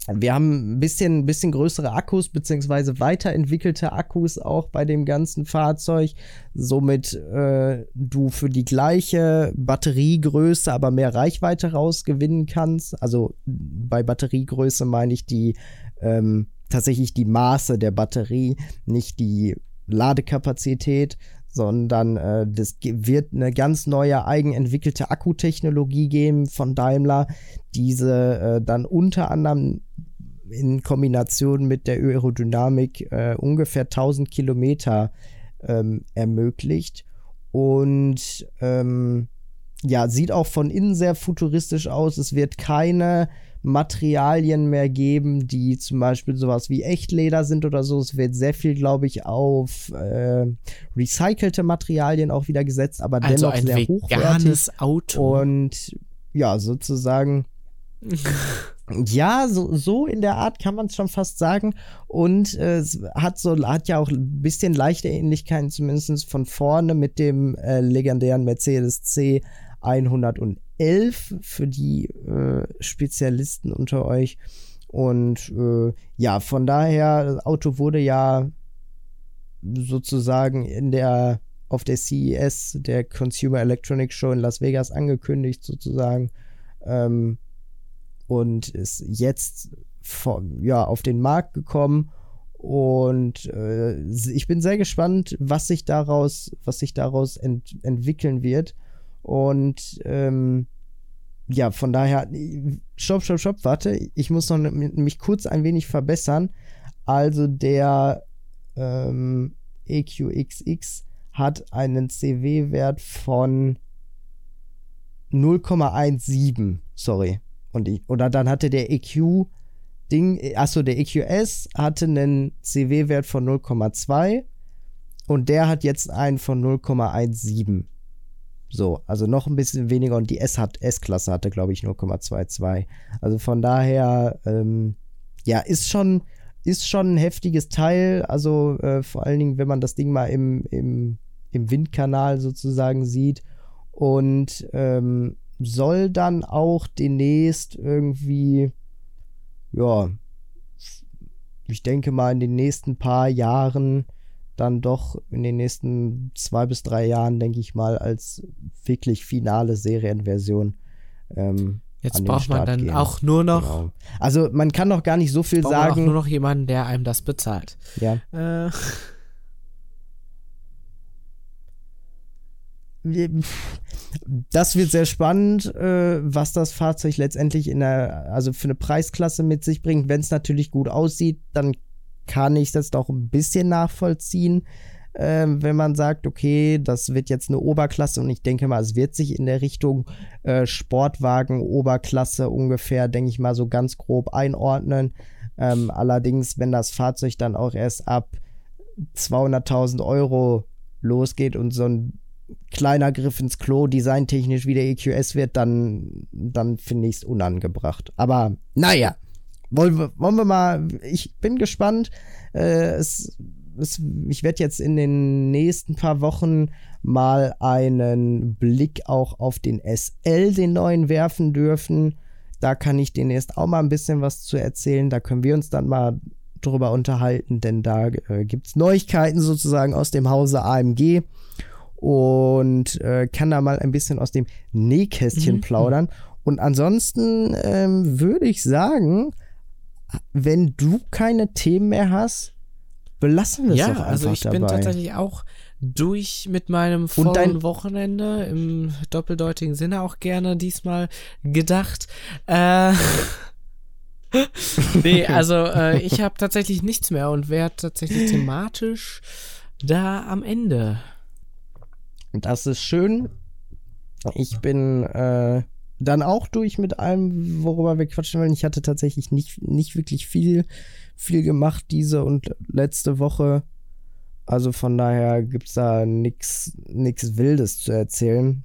wir haben ein bisschen, bisschen größere Akkus, beziehungsweise weiterentwickelte Akkus auch bei dem ganzen Fahrzeug. Somit äh, du für die gleiche Batteriegröße aber mehr Reichweite rausgewinnen kannst. Also bei Batteriegröße meine ich die ähm, tatsächlich die Maße der Batterie, nicht die Ladekapazität, sondern äh, das wird eine ganz neue eigenentwickelte Akkutechnologie geben von Daimler, diese äh, dann unter anderem in Kombination mit der Aerodynamik äh, ungefähr 1000 Kilometer ähm, ermöglicht. Und ähm, ja, sieht auch von innen sehr futuristisch aus. Es wird keine Materialien mehr geben, die zum Beispiel sowas wie Echtleder sind oder so. Es wird sehr viel, glaube ich, auf äh, recycelte Materialien auch wieder gesetzt, aber Also dennoch ein sehr hochwertig. Auto. Und ja, sozusagen. ja, so, so in der Art kann man es schon fast sagen. Und äh, es hat so, hat ja auch ein bisschen leichte Ähnlichkeiten, zumindest von vorne mit dem äh, legendären Mercedes C 111 für die äh, Spezialisten unter euch. Und äh, ja, von daher, das Auto wurde ja sozusagen in der auf der CES, der Consumer Electronics Show in Las Vegas angekündigt sozusagen. Ähm, und ist jetzt vor, ja auf den Markt gekommen. Und äh, ich bin sehr gespannt, was sich daraus, was sich daraus ent entwickeln wird und ähm, ja, von daher, stopp, stopp, stopp, warte, ich muss noch mich kurz ein wenig verbessern. Also der ähm, EQXX hat einen CW-Wert von 0,17, sorry. Und ich, oder dann hatte der EQ Ding, achso, der EQS hatte einen CW-Wert von 0,2 und der hat jetzt einen von 0,17. So, also noch ein bisschen weniger und die S hat S-Klasse hatte, glaube ich, 0,22. Also von daher, ähm, ja, ist schon, ist schon ein heftiges Teil. Also äh, vor allen Dingen, wenn man das Ding mal im, im, im Windkanal sozusagen sieht. Und ähm, soll dann auch demnächst irgendwie, ja, ich denke mal in den nächsten paar Jahren dann doch in den nächsten zwei bis drei Jahren, denke ich mal, als wirklich finale Serienversion. Ähm, Jetzt braucht man dann gehen. auch nur noch, Genau. Also man kann noch gar nicht so viel man auch sagen. nur noch jemanden, der einem das bezahlt. ja. Äh, Das wird sehr spannend, äh, was das Fahrzeug letztendlich in der, also für eine Preisklasse mit sich bringt. Wenn es natürlich gut aussieht, dann kann ich das doch ein bisschen nachvollziehen. ähm, wenn man sagt, okay, das wird jetzt eine Oberklasse und ich denke mal, es wird sich in der Richtung äh, Sportwagen, Oberklasse ungefähr, denke ich mal, so ganz grob einordnen. Ähm, allerdings, wenn das Fahrzeug dann auch erst ab 200.000 Euro losgeht und so ein kleiner Griff ins Klo designtechnisch wie der EQS wird, dann, dann finde ich es unangebracht. Aber naja, wollen wir, wollen wir mal, ich bin gespannt. Äh, es, es, ich werde jetzt in den nächsten paar Wochen mal einen Blick auch auf den SL, den neuen, werfen dürfen. Da kann ich demnächst auch mal ein bisschen was zu erzählen. Da können wir uns dann mal drüber unterhalten, denn da äh, gibt es Neuigkeiten sozusagen aus dem Hause AMG und äh, kann da mal ein bisschen aus dem Nähkästchen mhm. plaudern. Und ansonsten ähm, würde ich sagen, wenn du keine Themen mehr hast, belassen wir es ja, doch einfach also ich dabei. bin tatsächlich auch durch mit meinem vollen dein Wochenende im doppeldeutigen Sinne auch gerne diesmal gedacht. Äh, nee, also äh, ich habe tatsächlich nichts mehr und werde tatsächlich thematisch da am Ende. Das ist schön. Ich bin äh, dann auch durch mit allem, worüber wir quatschen wollen. Ich hatte tatsächlich nicht, nicht wirklich viel, viel gemacht diese und letzte Woche. Also von daher gibt es da nichts Wildes zu erzählen.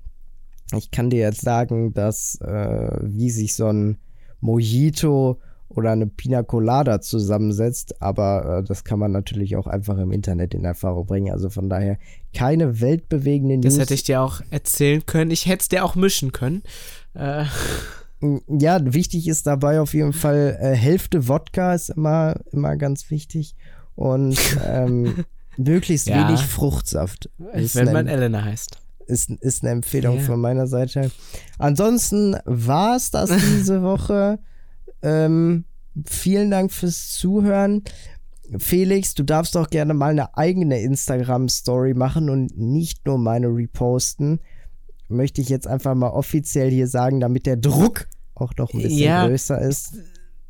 Ich kann dir jetzt sagen, dass äh, wie sich so ein Mojito oder eine Pina Colada zusammensetzt, aber äh, das kann man natürlich auch einfach im Internet in Erfahrung bringen. Also von daher keine weltbewegenden News. Das hätte ich dir auch erzählen können. Ich hätte es dir auch mischen können. Äh. Ja, wichtig ist dabei auf jeden Fall äh, Hälfte Wodka ist immer, immer ganz wichtig und ähm, möglichst ja. wenig Fruchtsaft. Wenn man Elena heißt. Ist, ist eine Empfehlung yeah. von meiner Seite. Ansonsten war es das diese Woche. Ähm, vielen Dank fürs Zuhören. Felix, du darfst doch gerne mal eine eigene Instagram-Story machen und nicht nur meine reposten. Möchte ich jetzt einfach mal offiziell hier sagen, damit der Druck auch noch ein bisschen ja, größer ist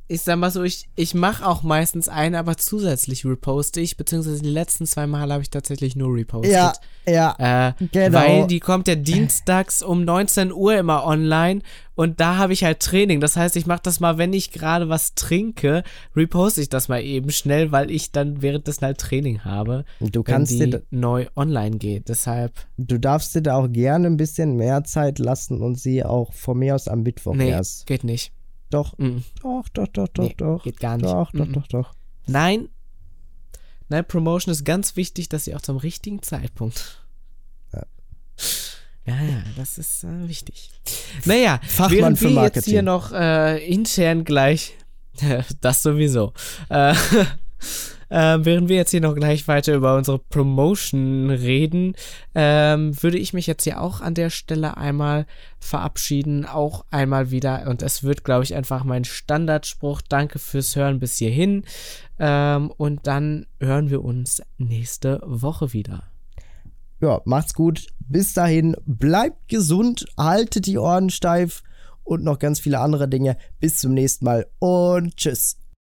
ich sag mal so, ich, ich mache auch meistens eine, aber zusätzlich reposte ich, beziehungsweise die letzten zwei Mal habe ich tatsächlich nur repostet. Ja, ja, äh, genau. Weil die kommt ja dienstags um 19 Uhr immer online und da habe ich halt Training. Das heißt, ich mache das mal, wenn ich gerade was trinke, reposte ich das mal eben schnell, weil ich dann währenddessen halt Training habe. Du kannst wenn die dir neu online geht. Deshalb. Du darfst dir da auch gerne ein bisschen mehr Zeit lassen und sie auch von mir aus am Mittwoch nee, erst. Geht nicht. Doch. Mm. Doch, doch, doch, doch, nee, doch. Geht gar nicht. Doch, doch, mm. doch, doch. Nein. Nein, Promotion ist ganz wichtig, dass sie auch zum richtigen Zeitpunkt. Ja. Ja, ja, das ist äh, wichtig. Naja, Fachmann während für wir Marketing. jetzt hier noch äh, intern gleich, das sowieso, äh, äh, während wir jetzt hier noch gleich weiter über unsere Promotion reden, ähm, würde ich mich jetzt hier auch an der Stelle einmal verabschieden. Auch einmal wieder. Und es wird, glaube ich, einfach mein Standardspruch. Danke fürs Hören bis hierhin. Ähm, und dann hören wir uns nächste Woche wieder. Ja, macht's gut. Bis dahin, bleibt gesund, haltet die Ohren steif und noch ganz viele andere Dinge. Bis zum nächsten Mal und tschüss.